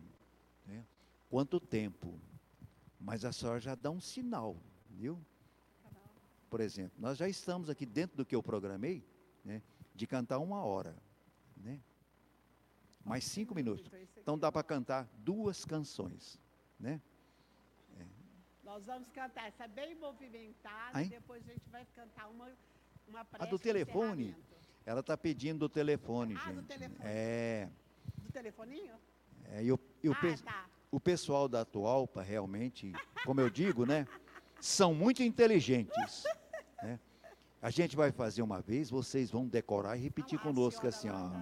né, quanto tempo, mas a senhora já dá um sinal, viu? Por exemplo, nós já estamos aqui dentro do que eu programei, né, de cantar uma hora né? Mais cinco minutos. Então dá para cantar duas canções, né? Nós vamos cantar essa bem movimentada, Hein? depois a gente vai cantar uma, uma A prece do de telefone? Ela está pedindo o telefone, Ah, do gente. telefone. É, Do telefoninho? é, e o, e o ah, pe- tá. o pessoal da Atualpa, realmente, como eu digo, né? São muito inteligentes. né? A gente vai fazer uma vez, vocês vão decorar e repetir conosco assim, senhora,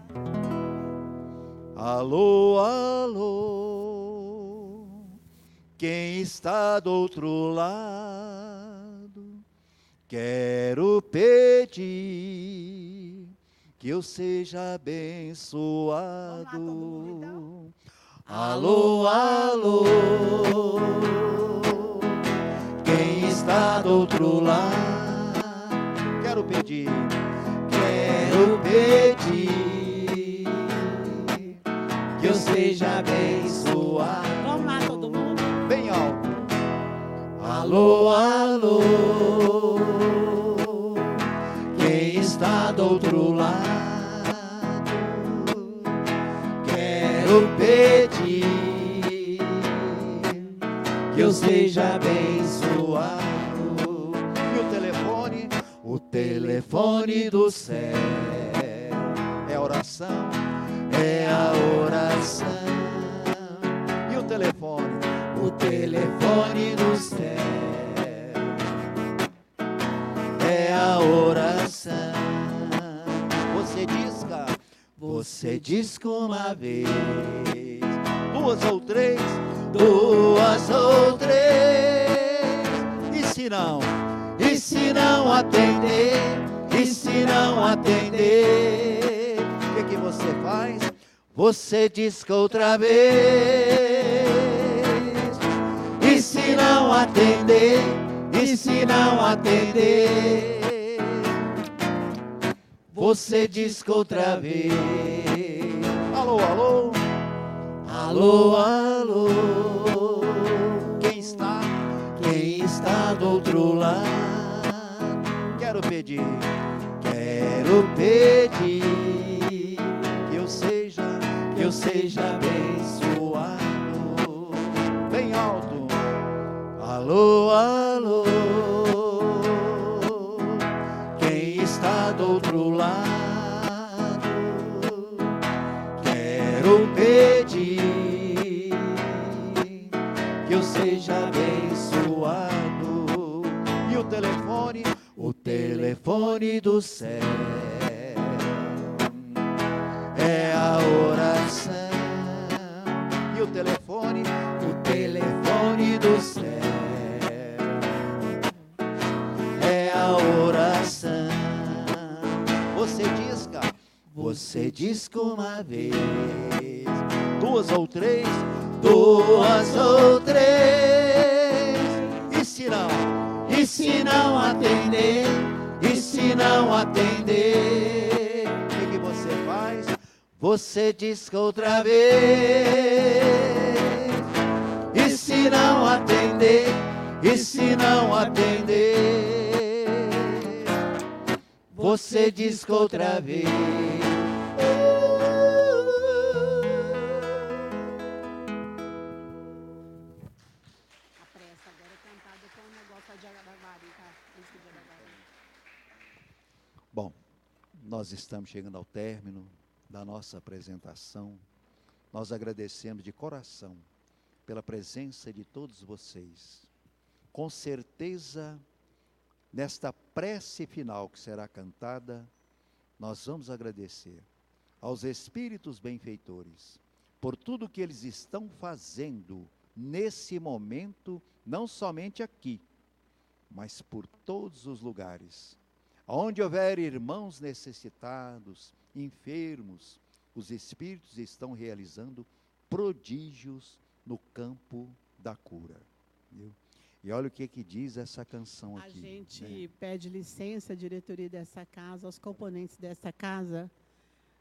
ó. Alô, alô, quem está do outro lado? Quero pedir que eu seja abençoado. Alô, alô, quem está do outro lado? Quero pedir, Quero pedir que eu seja abençoado. Vamos lá, todo mundo? bem alto. Alô, alô, quem está do outro lado? Quero pedir que eu seja abençoado. Telefone do céu é oração. é a oração. E o telefone O telefone do céu é a oração. você disca Você que uma vez, duas ou três. duas ou três, E se não, e se não atender, e se não atender, o que, que você faz? você diz que outra vez. E se não atender, e se não atender, você diz que outra vez. Alô, alô, Alô, alô, quem está? quem está do outro lado? Quero pedir Quero pedir que eu seja que eu seja abençoado. bem alto. Alô, alô, quem está do outro lado? Quero pedir que eu seja abençoado. O telefone do céu é a oração. e o telefone O telefone do céu é a oração. você disca Você que uma vez, duas ou três. duas ou três, E não, e se não atender, e se não atender, o que, que você faz? Você diz que outra vez, e se não atender, e se não atender, você diz que outra vez. Nós estamos chegando ao término da nossa apresentação. Nós agradecemos de coração pela presença de todos vocês. Com certeza, nesta prece final que será cantada, nós vamos agradecer aos espíritos benfeitores por tudo que eles estão fazendo nesse momento, não somente aqui, mas por todos os lugares. Onde houver irmãos necessitados, enfermos, os espíritos estão realizando prodígios no campo da cura. E olha o que, que diz essa canção A aqui. gente né? pede licença à diretoria dessa casa, aos componentes dessa casa.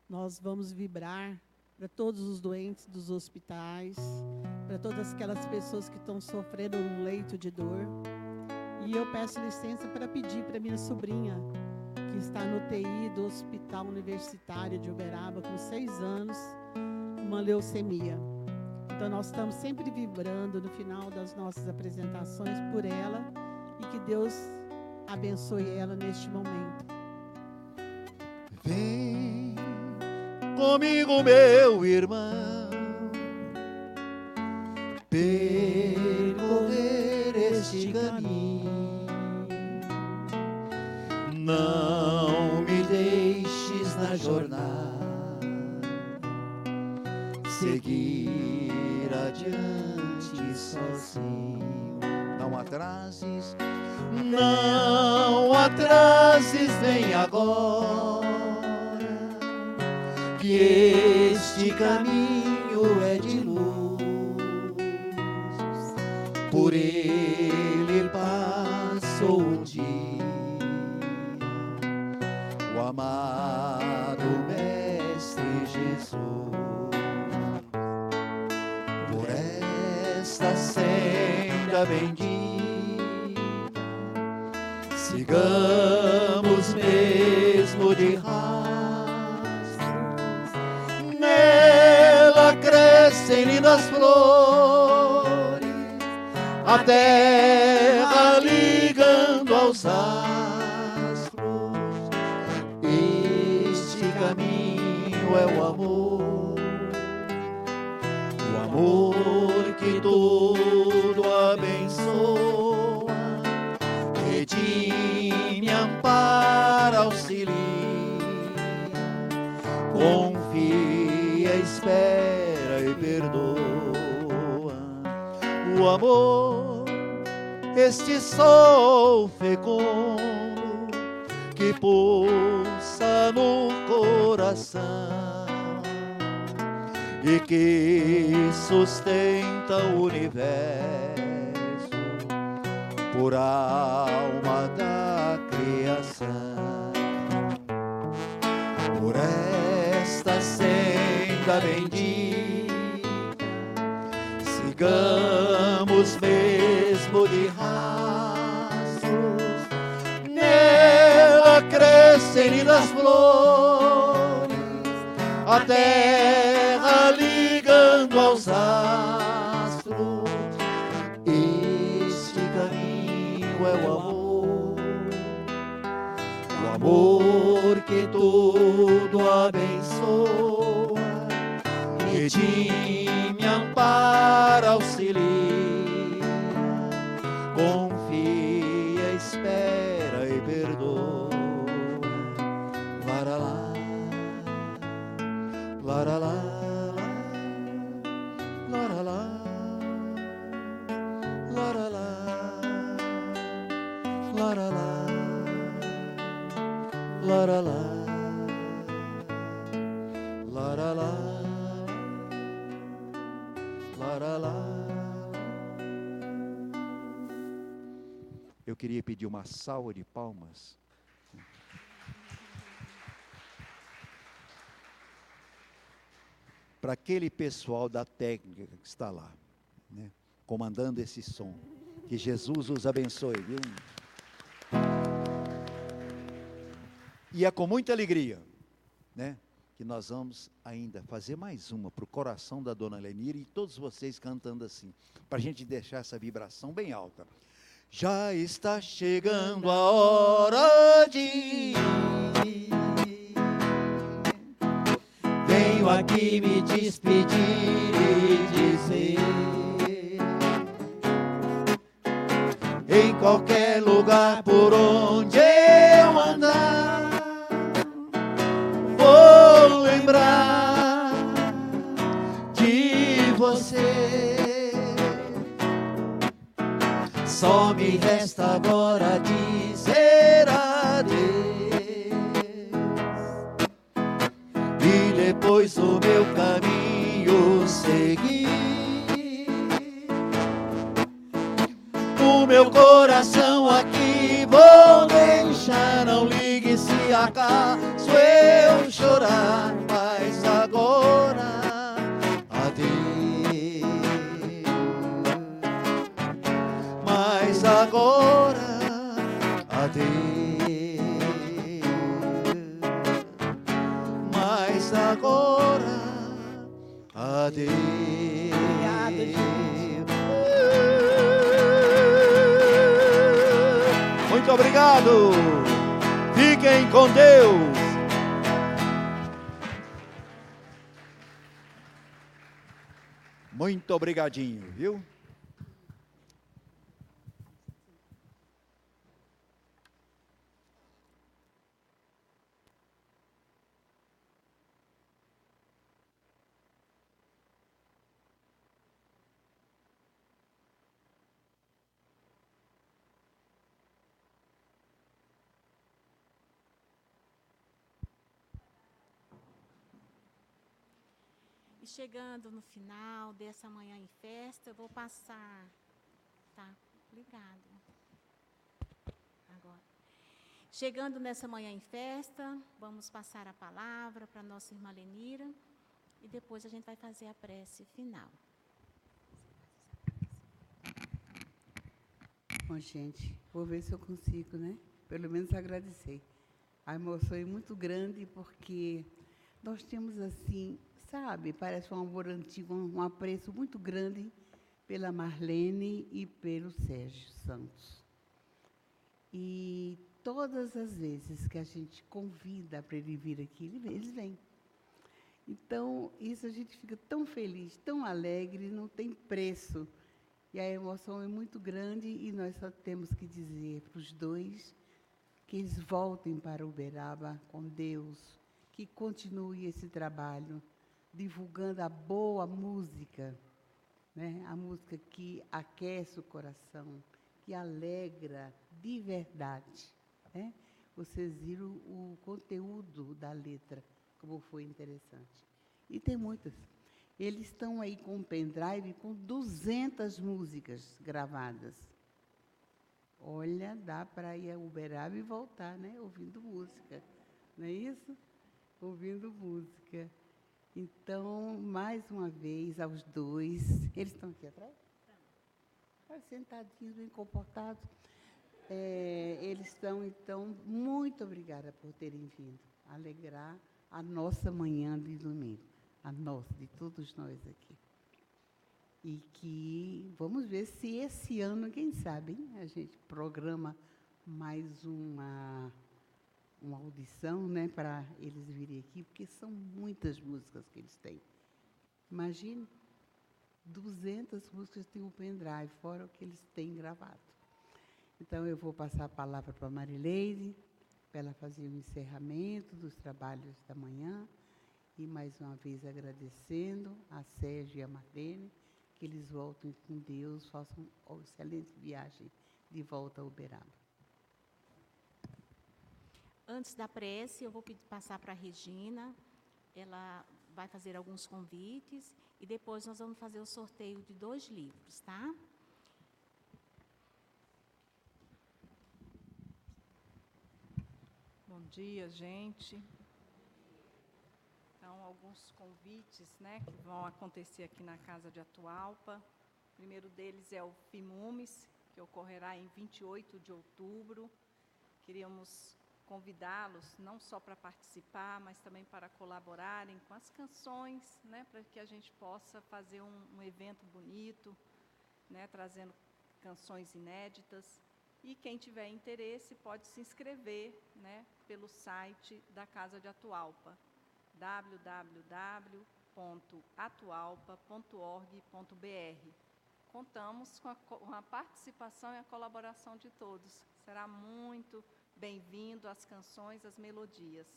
Nós vamos vibrar para todos os doentes dos hospitais, para todas aquelas pessoas que estão sofrendo um leito de dor. E eu peço licença para pedir para minha sobrinha, que está no TI do Hospital Universitário de Uberaba, com seis anos, uma leucemia. Então, nós estamos sempre vibrando no final das nossas apresentações por ela e que Deus abençoe ela neste momento. Vem comigo, meu irmão, percorrer este caminho. Não me deixes na jornada seguir adiante sozinho. Não atrases, não atrases, vem agora, que este caminho senda bendita, sigamos mesmo de rastros. Nela crescem lindas flores, a terra ligando aos astros. Este caminho é o amor o amor que tudo Amor, este sol fecundo que pulsa no coração e que sustenta o universo por alma da criação. Por esta senda bendita, sigamos crescem lindas flores a terra ligando aos astros. Este caminho é o amor, o amor que tudo abençoa, redime, ampara, auxilia, queria pedir uma salva de palmas para aquele pessoal da técnica que está lá, né, comandando esse som. Que Jesus os abençoe, viu? E é com muita alegria, né, que nós vamos ainda fazer mais uma para o coração da dona Lenira e todos vocês cantando assim, para a gente deixar essa vibração bem alta. Já está chegando a hora de ir. Venho aqui me despedir e dizer: Em qualquer lugar por onde Só me resta agora dizer adeus. E depois o meu caminho seguir. O meu coração aqui vou deixar. Não ligue se acaso eu chorar, Obrigada, Muito obrigado. Fiquem com Deus. Muito obrigadinho, viu? Chegando no final dessa manhã em festa, eu vou passar. Tá, ligado. Agora. Chegando nessa manhã em festa, vamos passar a palavra para nossa irmã Lenira e depois a gente vai fazer a prece final. Bom, gente, vou ver se eu consigo, né? Pelo menos agradecer. A emoção é muito grande porque nós temos assim sabe? Parece um amor antigo, um apreço muito grande pela Marlene e pelo Sérgio Santos. E todas as vezes que a gente convida para ele vir aqui, eles vêm. Então, isso a gente fica tão feliz, tão alegre, não tem preço. E a emoção é muito grande e nós só temos que dizer para os dois que eles voltem para Uberaba com Deus, que continue esse trabalho divulgando a boa música, né? a música que aquece o coração, que alegra de verdade. Né? Vocês viram o conteúdo da letra, como foi interessante. E tem muitas. Eles estão aí com um pendrive com 200 músicas gravadas. Olha, dá para ir a Uberaba e voltar, né? Ouvindo música. Não é isso? Ouvindo música. Então, mais uma vez, aos dois. Eles estão aqui atrás? Estão. Sentadinhos, bem comportados. É, eles estão, então, muito obrigada por terem vindo. Alegrar a nossa manhã de domingo. A nossa, de todos nós aqui. E que vamos ver se esse ano, quem sabe, hein, a gente programa mais uma uma audição né, para eles virem aqui, porque são muitas músicas que eles têm. Imagine, 200 músicas tem um pendrive, fora o que eles têm gravado. Então, eu vou passar a palavra para a Marileide, para ela fazer o encerramento dos trabalhos da manhã, e mais uma vez agradecendo a Sérgio e a Marlene, que eles voltem com Deus, façam uma excelente viagem de volta a Uberaba. Antes da prece, eu vou passar para a Regina. Ela vai fazer alguns convites e depois nós vamos fazer o sorteio de dois livros, tá? Bom dia, gente. Então, alguns convites né, que vão acontecer aqui na Casa de Atualpa. O primeiro deles é o FIMUMES, que ocorrerá em 28 de outubro. Queríamos convidá-los não só para participar, mas também para colaborarem com as canções, né, para que a gente possa fazer um, um evento bonito, né, trazendo canções inéditas. E quem tiver interesse pode se inscrever né, pelo site da Casa de Atualpa, www.atualpa.org.br. Contamos com a, com a participação e a colaboração de todos. Será muito bem-vindo às canções, às melodias.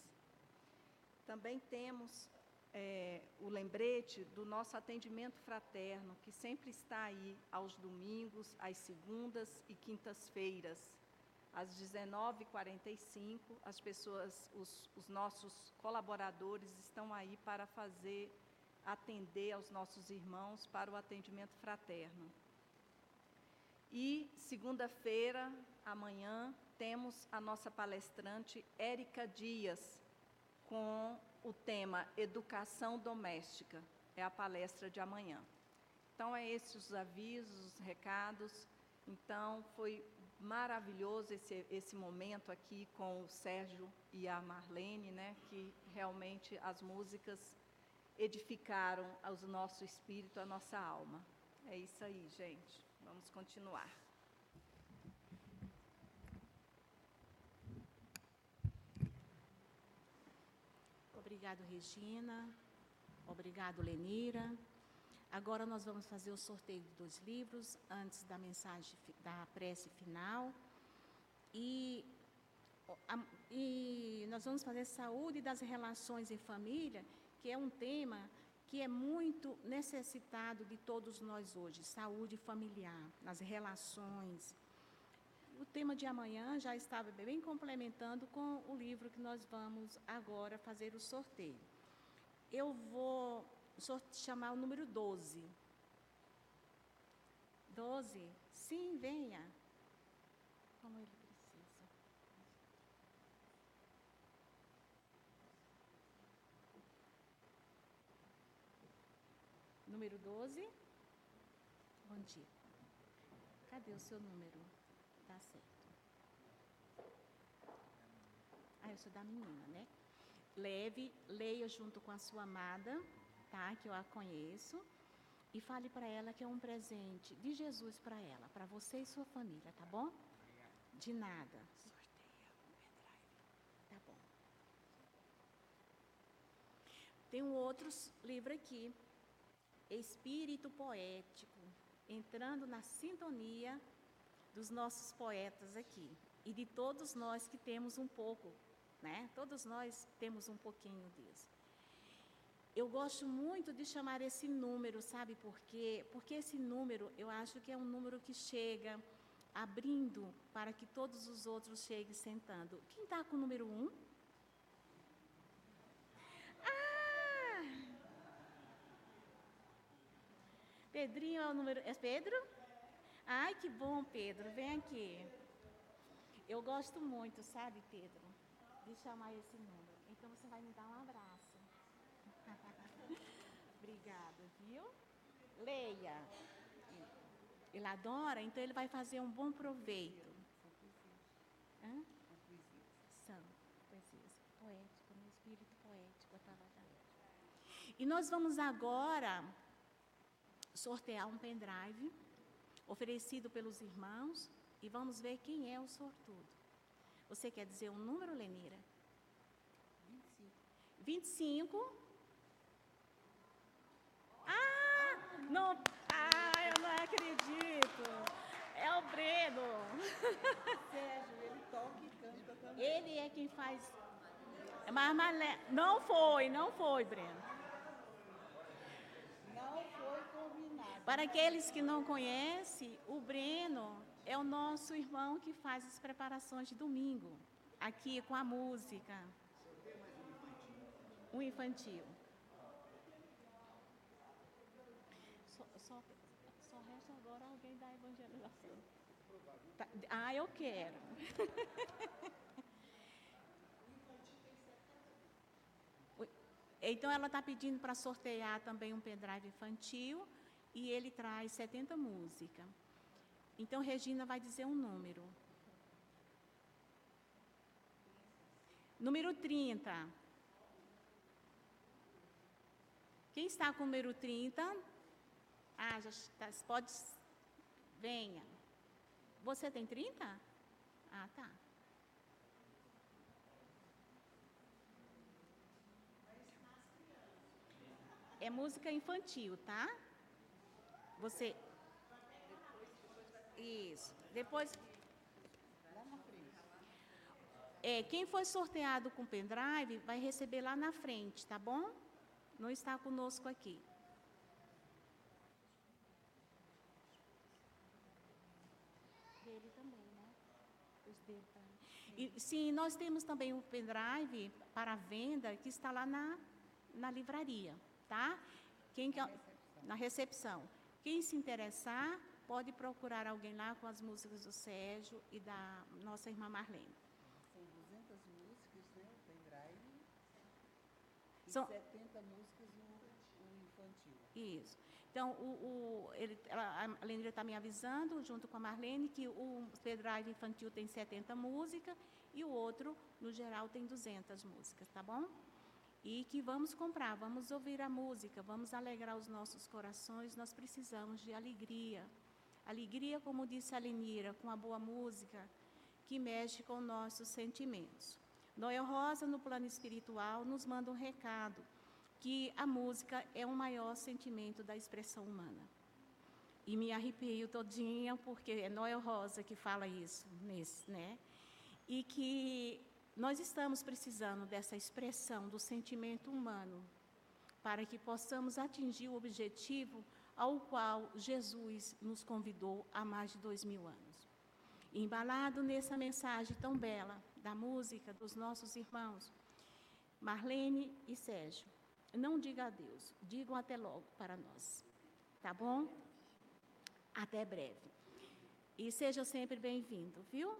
Também temos é, o lembrete do nosso atendimento fraterno, que sempre está aí aos domingos, às segundas e quintas-feiras. Às 19h45, as pessoas, os, os nossos colaboradores estão aí para fazer, atender aos nossos irmãos para o atendimento fraterno. E segunda-feira, amanhã, temos a nossa palestrante Érica Dias, com o tema Educação Doméstica. É a palestra de amanhã. Então, é esses os avisos, os recados. Então, foi maravilhoso esse, esse momento aqui com o Sérgio e a Marlene, né? Que realmente as músicas edificaram o nosso espírito, a nossa alma. É isso aí, gente. Vamos continuar. Obrigado, Regina. Obrigado, Lenira. Agora nós vamos fazer o sorteio dos livros antes da mensagem da prece final. E, a, e nós vamos fazer saúde das relações em família, que é um tema que é muito necessitado de todos nós hoje, saúde familiar, nas relações. O tema de amanhã já estava bem complementando com o livro que nós vamos agora fazer o sorteio. Eu vou chamar o número 12. 12? Sim, venha. Como ele precisa. Número 12. Bom dia. Cadê o seu número? Tá certo. Ah, eu sou da menina, né? Leve, leia junto com a sua amada tá? Que eu a conheço. E fale para ela que é um presente de Jesus para ela, para você e sua família, tá bom? De nada. Tá bom. Tem um outro livro aqui, Espírito Poético, entrando na sintonia dos nossos poetas aqui e de todos nós que temos um pouco, né? Todos nós temos um pouquinho disso. Eu gosto muito de chamar esse número, sabe por quê? Porque esse número, eu acho que é um número que chega abrindo para que todos os outros cheguem sentando. Quem está com o número um? Ah! Pedrinho é o número. É Pedro? Ai, que bom, Pedro. Vem aqui. Eu gosto muito, sabe, Pedro, de chamar esse número. Então você vai me dar um abraço. Obrigada, viu? Leia. Ele adora, então ele vai fazer um bom proveito. Hã? São poesias poético, no espírito poético, estava E nós vamos agora sortear um pendrive oferecido pelos irmãos e vamos ver quem é o sortudo. Você quer dizer um número, Lenira? 25. 25 Não, ah, eu não acredito. É o Breno. Sérgio, ele toca e canta também. Ele é quem faz. Mas, mas não foi, não foi, Breno. Não foi combinado. Para aqueles que não conhecem, o Breno é o nosso irmão que faz as preparações de domingo, aqui com a música. Um infantil. Tá, ah, eu quero. então, ela está pedindo para sortear também um pendrive infantil e ele traz 70 músicas. Então, Regina vai dizer um número. Número 30. Quem está com o número 30? Ah, já está, pode. Venha. Você tem 30? Ah, tá. É música infantil, tá? Você. Isso. Depois. É, quem foi sorteado com pendrive vai receber lá na frente, tá bom? Não está conosco aqui. E, sim, nós temos também o pendrive para venda que está lá na, na livraria, tá? Quem na recepção. Quem se interessar, pode procurar alguém lá com as músicas do Sérgio e da nossa irmã Marlene. São 200 músicas, né, o pendrive, e São... 70 músicas no, infantil. Isso. Então, o, o, ele, ela, a Lenira está me avisando, junto com a Marlene, que o pendrive infantil tem 70 músicas e o outro, no geral, tem 200 músicas, tá bom? E que vamos comprar, vamos ouvir a música, vamos alegrar os nossos corações, nós precisamos de alegria. Alegria, como disse a Lenira, com a boa música, que mexe com nossos sentimentos. Noel Rosa, no plano espiritual, nos manda um recado que a música é o maior sentimento da expressão humana. E me arrepio todinha, porque é Noel Rosa que fala isso, nesse, né? E que nós estamos precisando dessa expressão do sentimento humano para que possamos atingir o objetivo ao qual Jesus nos convidou há mais de dois mil anos. Embalado nessa mensagem tão bela da música dos nossos irmãos, Marlene e Sérgio, não diga adeus, digam até logo para nós. Tá bom? Até breve. E seja sempre bem-vindo, viu?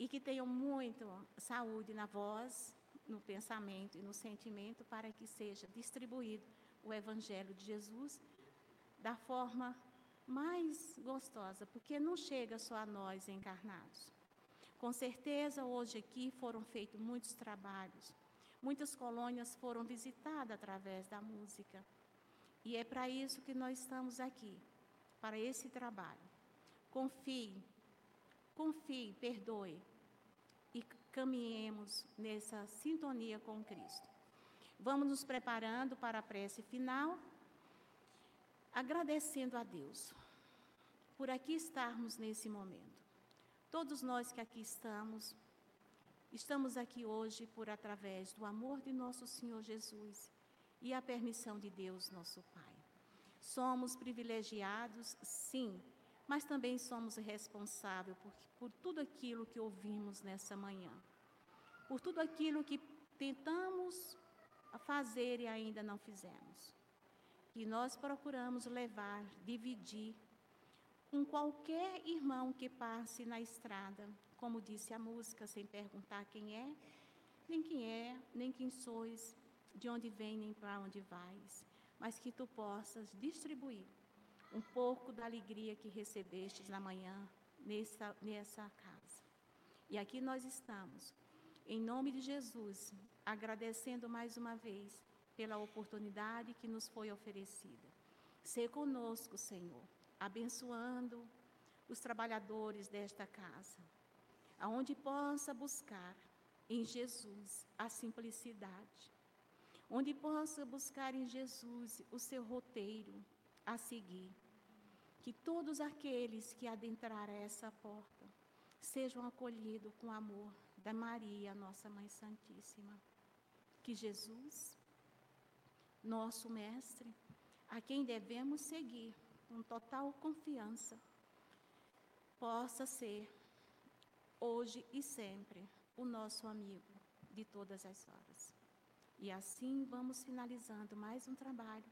E que tenham muito saúde na voz, no pensamento e no sentimento para que seja distribuído o Evangelho de Jesus da forma mais gostosa, porque não chega só a nós encarnados. Com certeza, hoje aqui foram feitos muitos trabalhos Muitas colônias foram visitadas através da música. E é para isso que nós estamos aqui, para esse trabalho. Confie, confie, perdoe e caminhemos nessa sintonia com Cristo. Vamos nos preparando para a prece final, agradecendo a Deus por aqui estarmos nesse momento. Todos nós que aqui estamos, Estamos aqui hoje por através do amor de nosso Senhor Jesus e a permissão de Deus, nosso Pai. Somos privilegiados, sim, mas também somos responsáveis por, por tudo aquilo que ouvimos nessa manhã, por tudo aquilo que tentamos fazer e ainda não fizemos. Que nós procuramos levar, dividir com qualquer irmão que passe na estrada, como disse a música, sem perguntar quem é, nem quem é, nem quem sois, de onde vem, nem para onde vais, mas que tu possas distribuir um pouco da alegria que recebestes na manhã nessa, nessa casa. E aqui nós estamos, em nome de Jesus, agradecendo mais uma vez pela oportunidade que nos foi oferecida. Ser conosco, Senhor, abençoando os trabalhadores desta casa aonde possa buscar em Jesus a simplicidade, onde possa buscar em Jesus o seu roteiro a seguir. Que todos aqueles que adentrarem essa porta sejam acolhidos com amor da Maria, nossa Mãe Santíssima. Que Jesus, nosso Mestre, a quem devemos seguir com total confiança, possa ser hoje e sempre, o nosso amigo de todas as horas. E assim vamos finalizando mais um trabalho,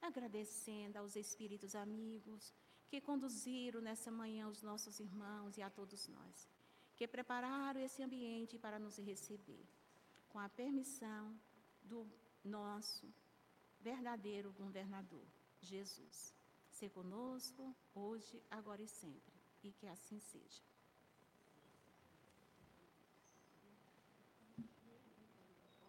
agradecendo aos espíritos amigos que conduziram nessa manhã os nossos irmãos e a todos nós, que prepararam esse ambiente para nos receber, com a permissão do nosso verdadeiro governador, Jesus. Ser conosco hoje, agora e sempre, e que assim seja.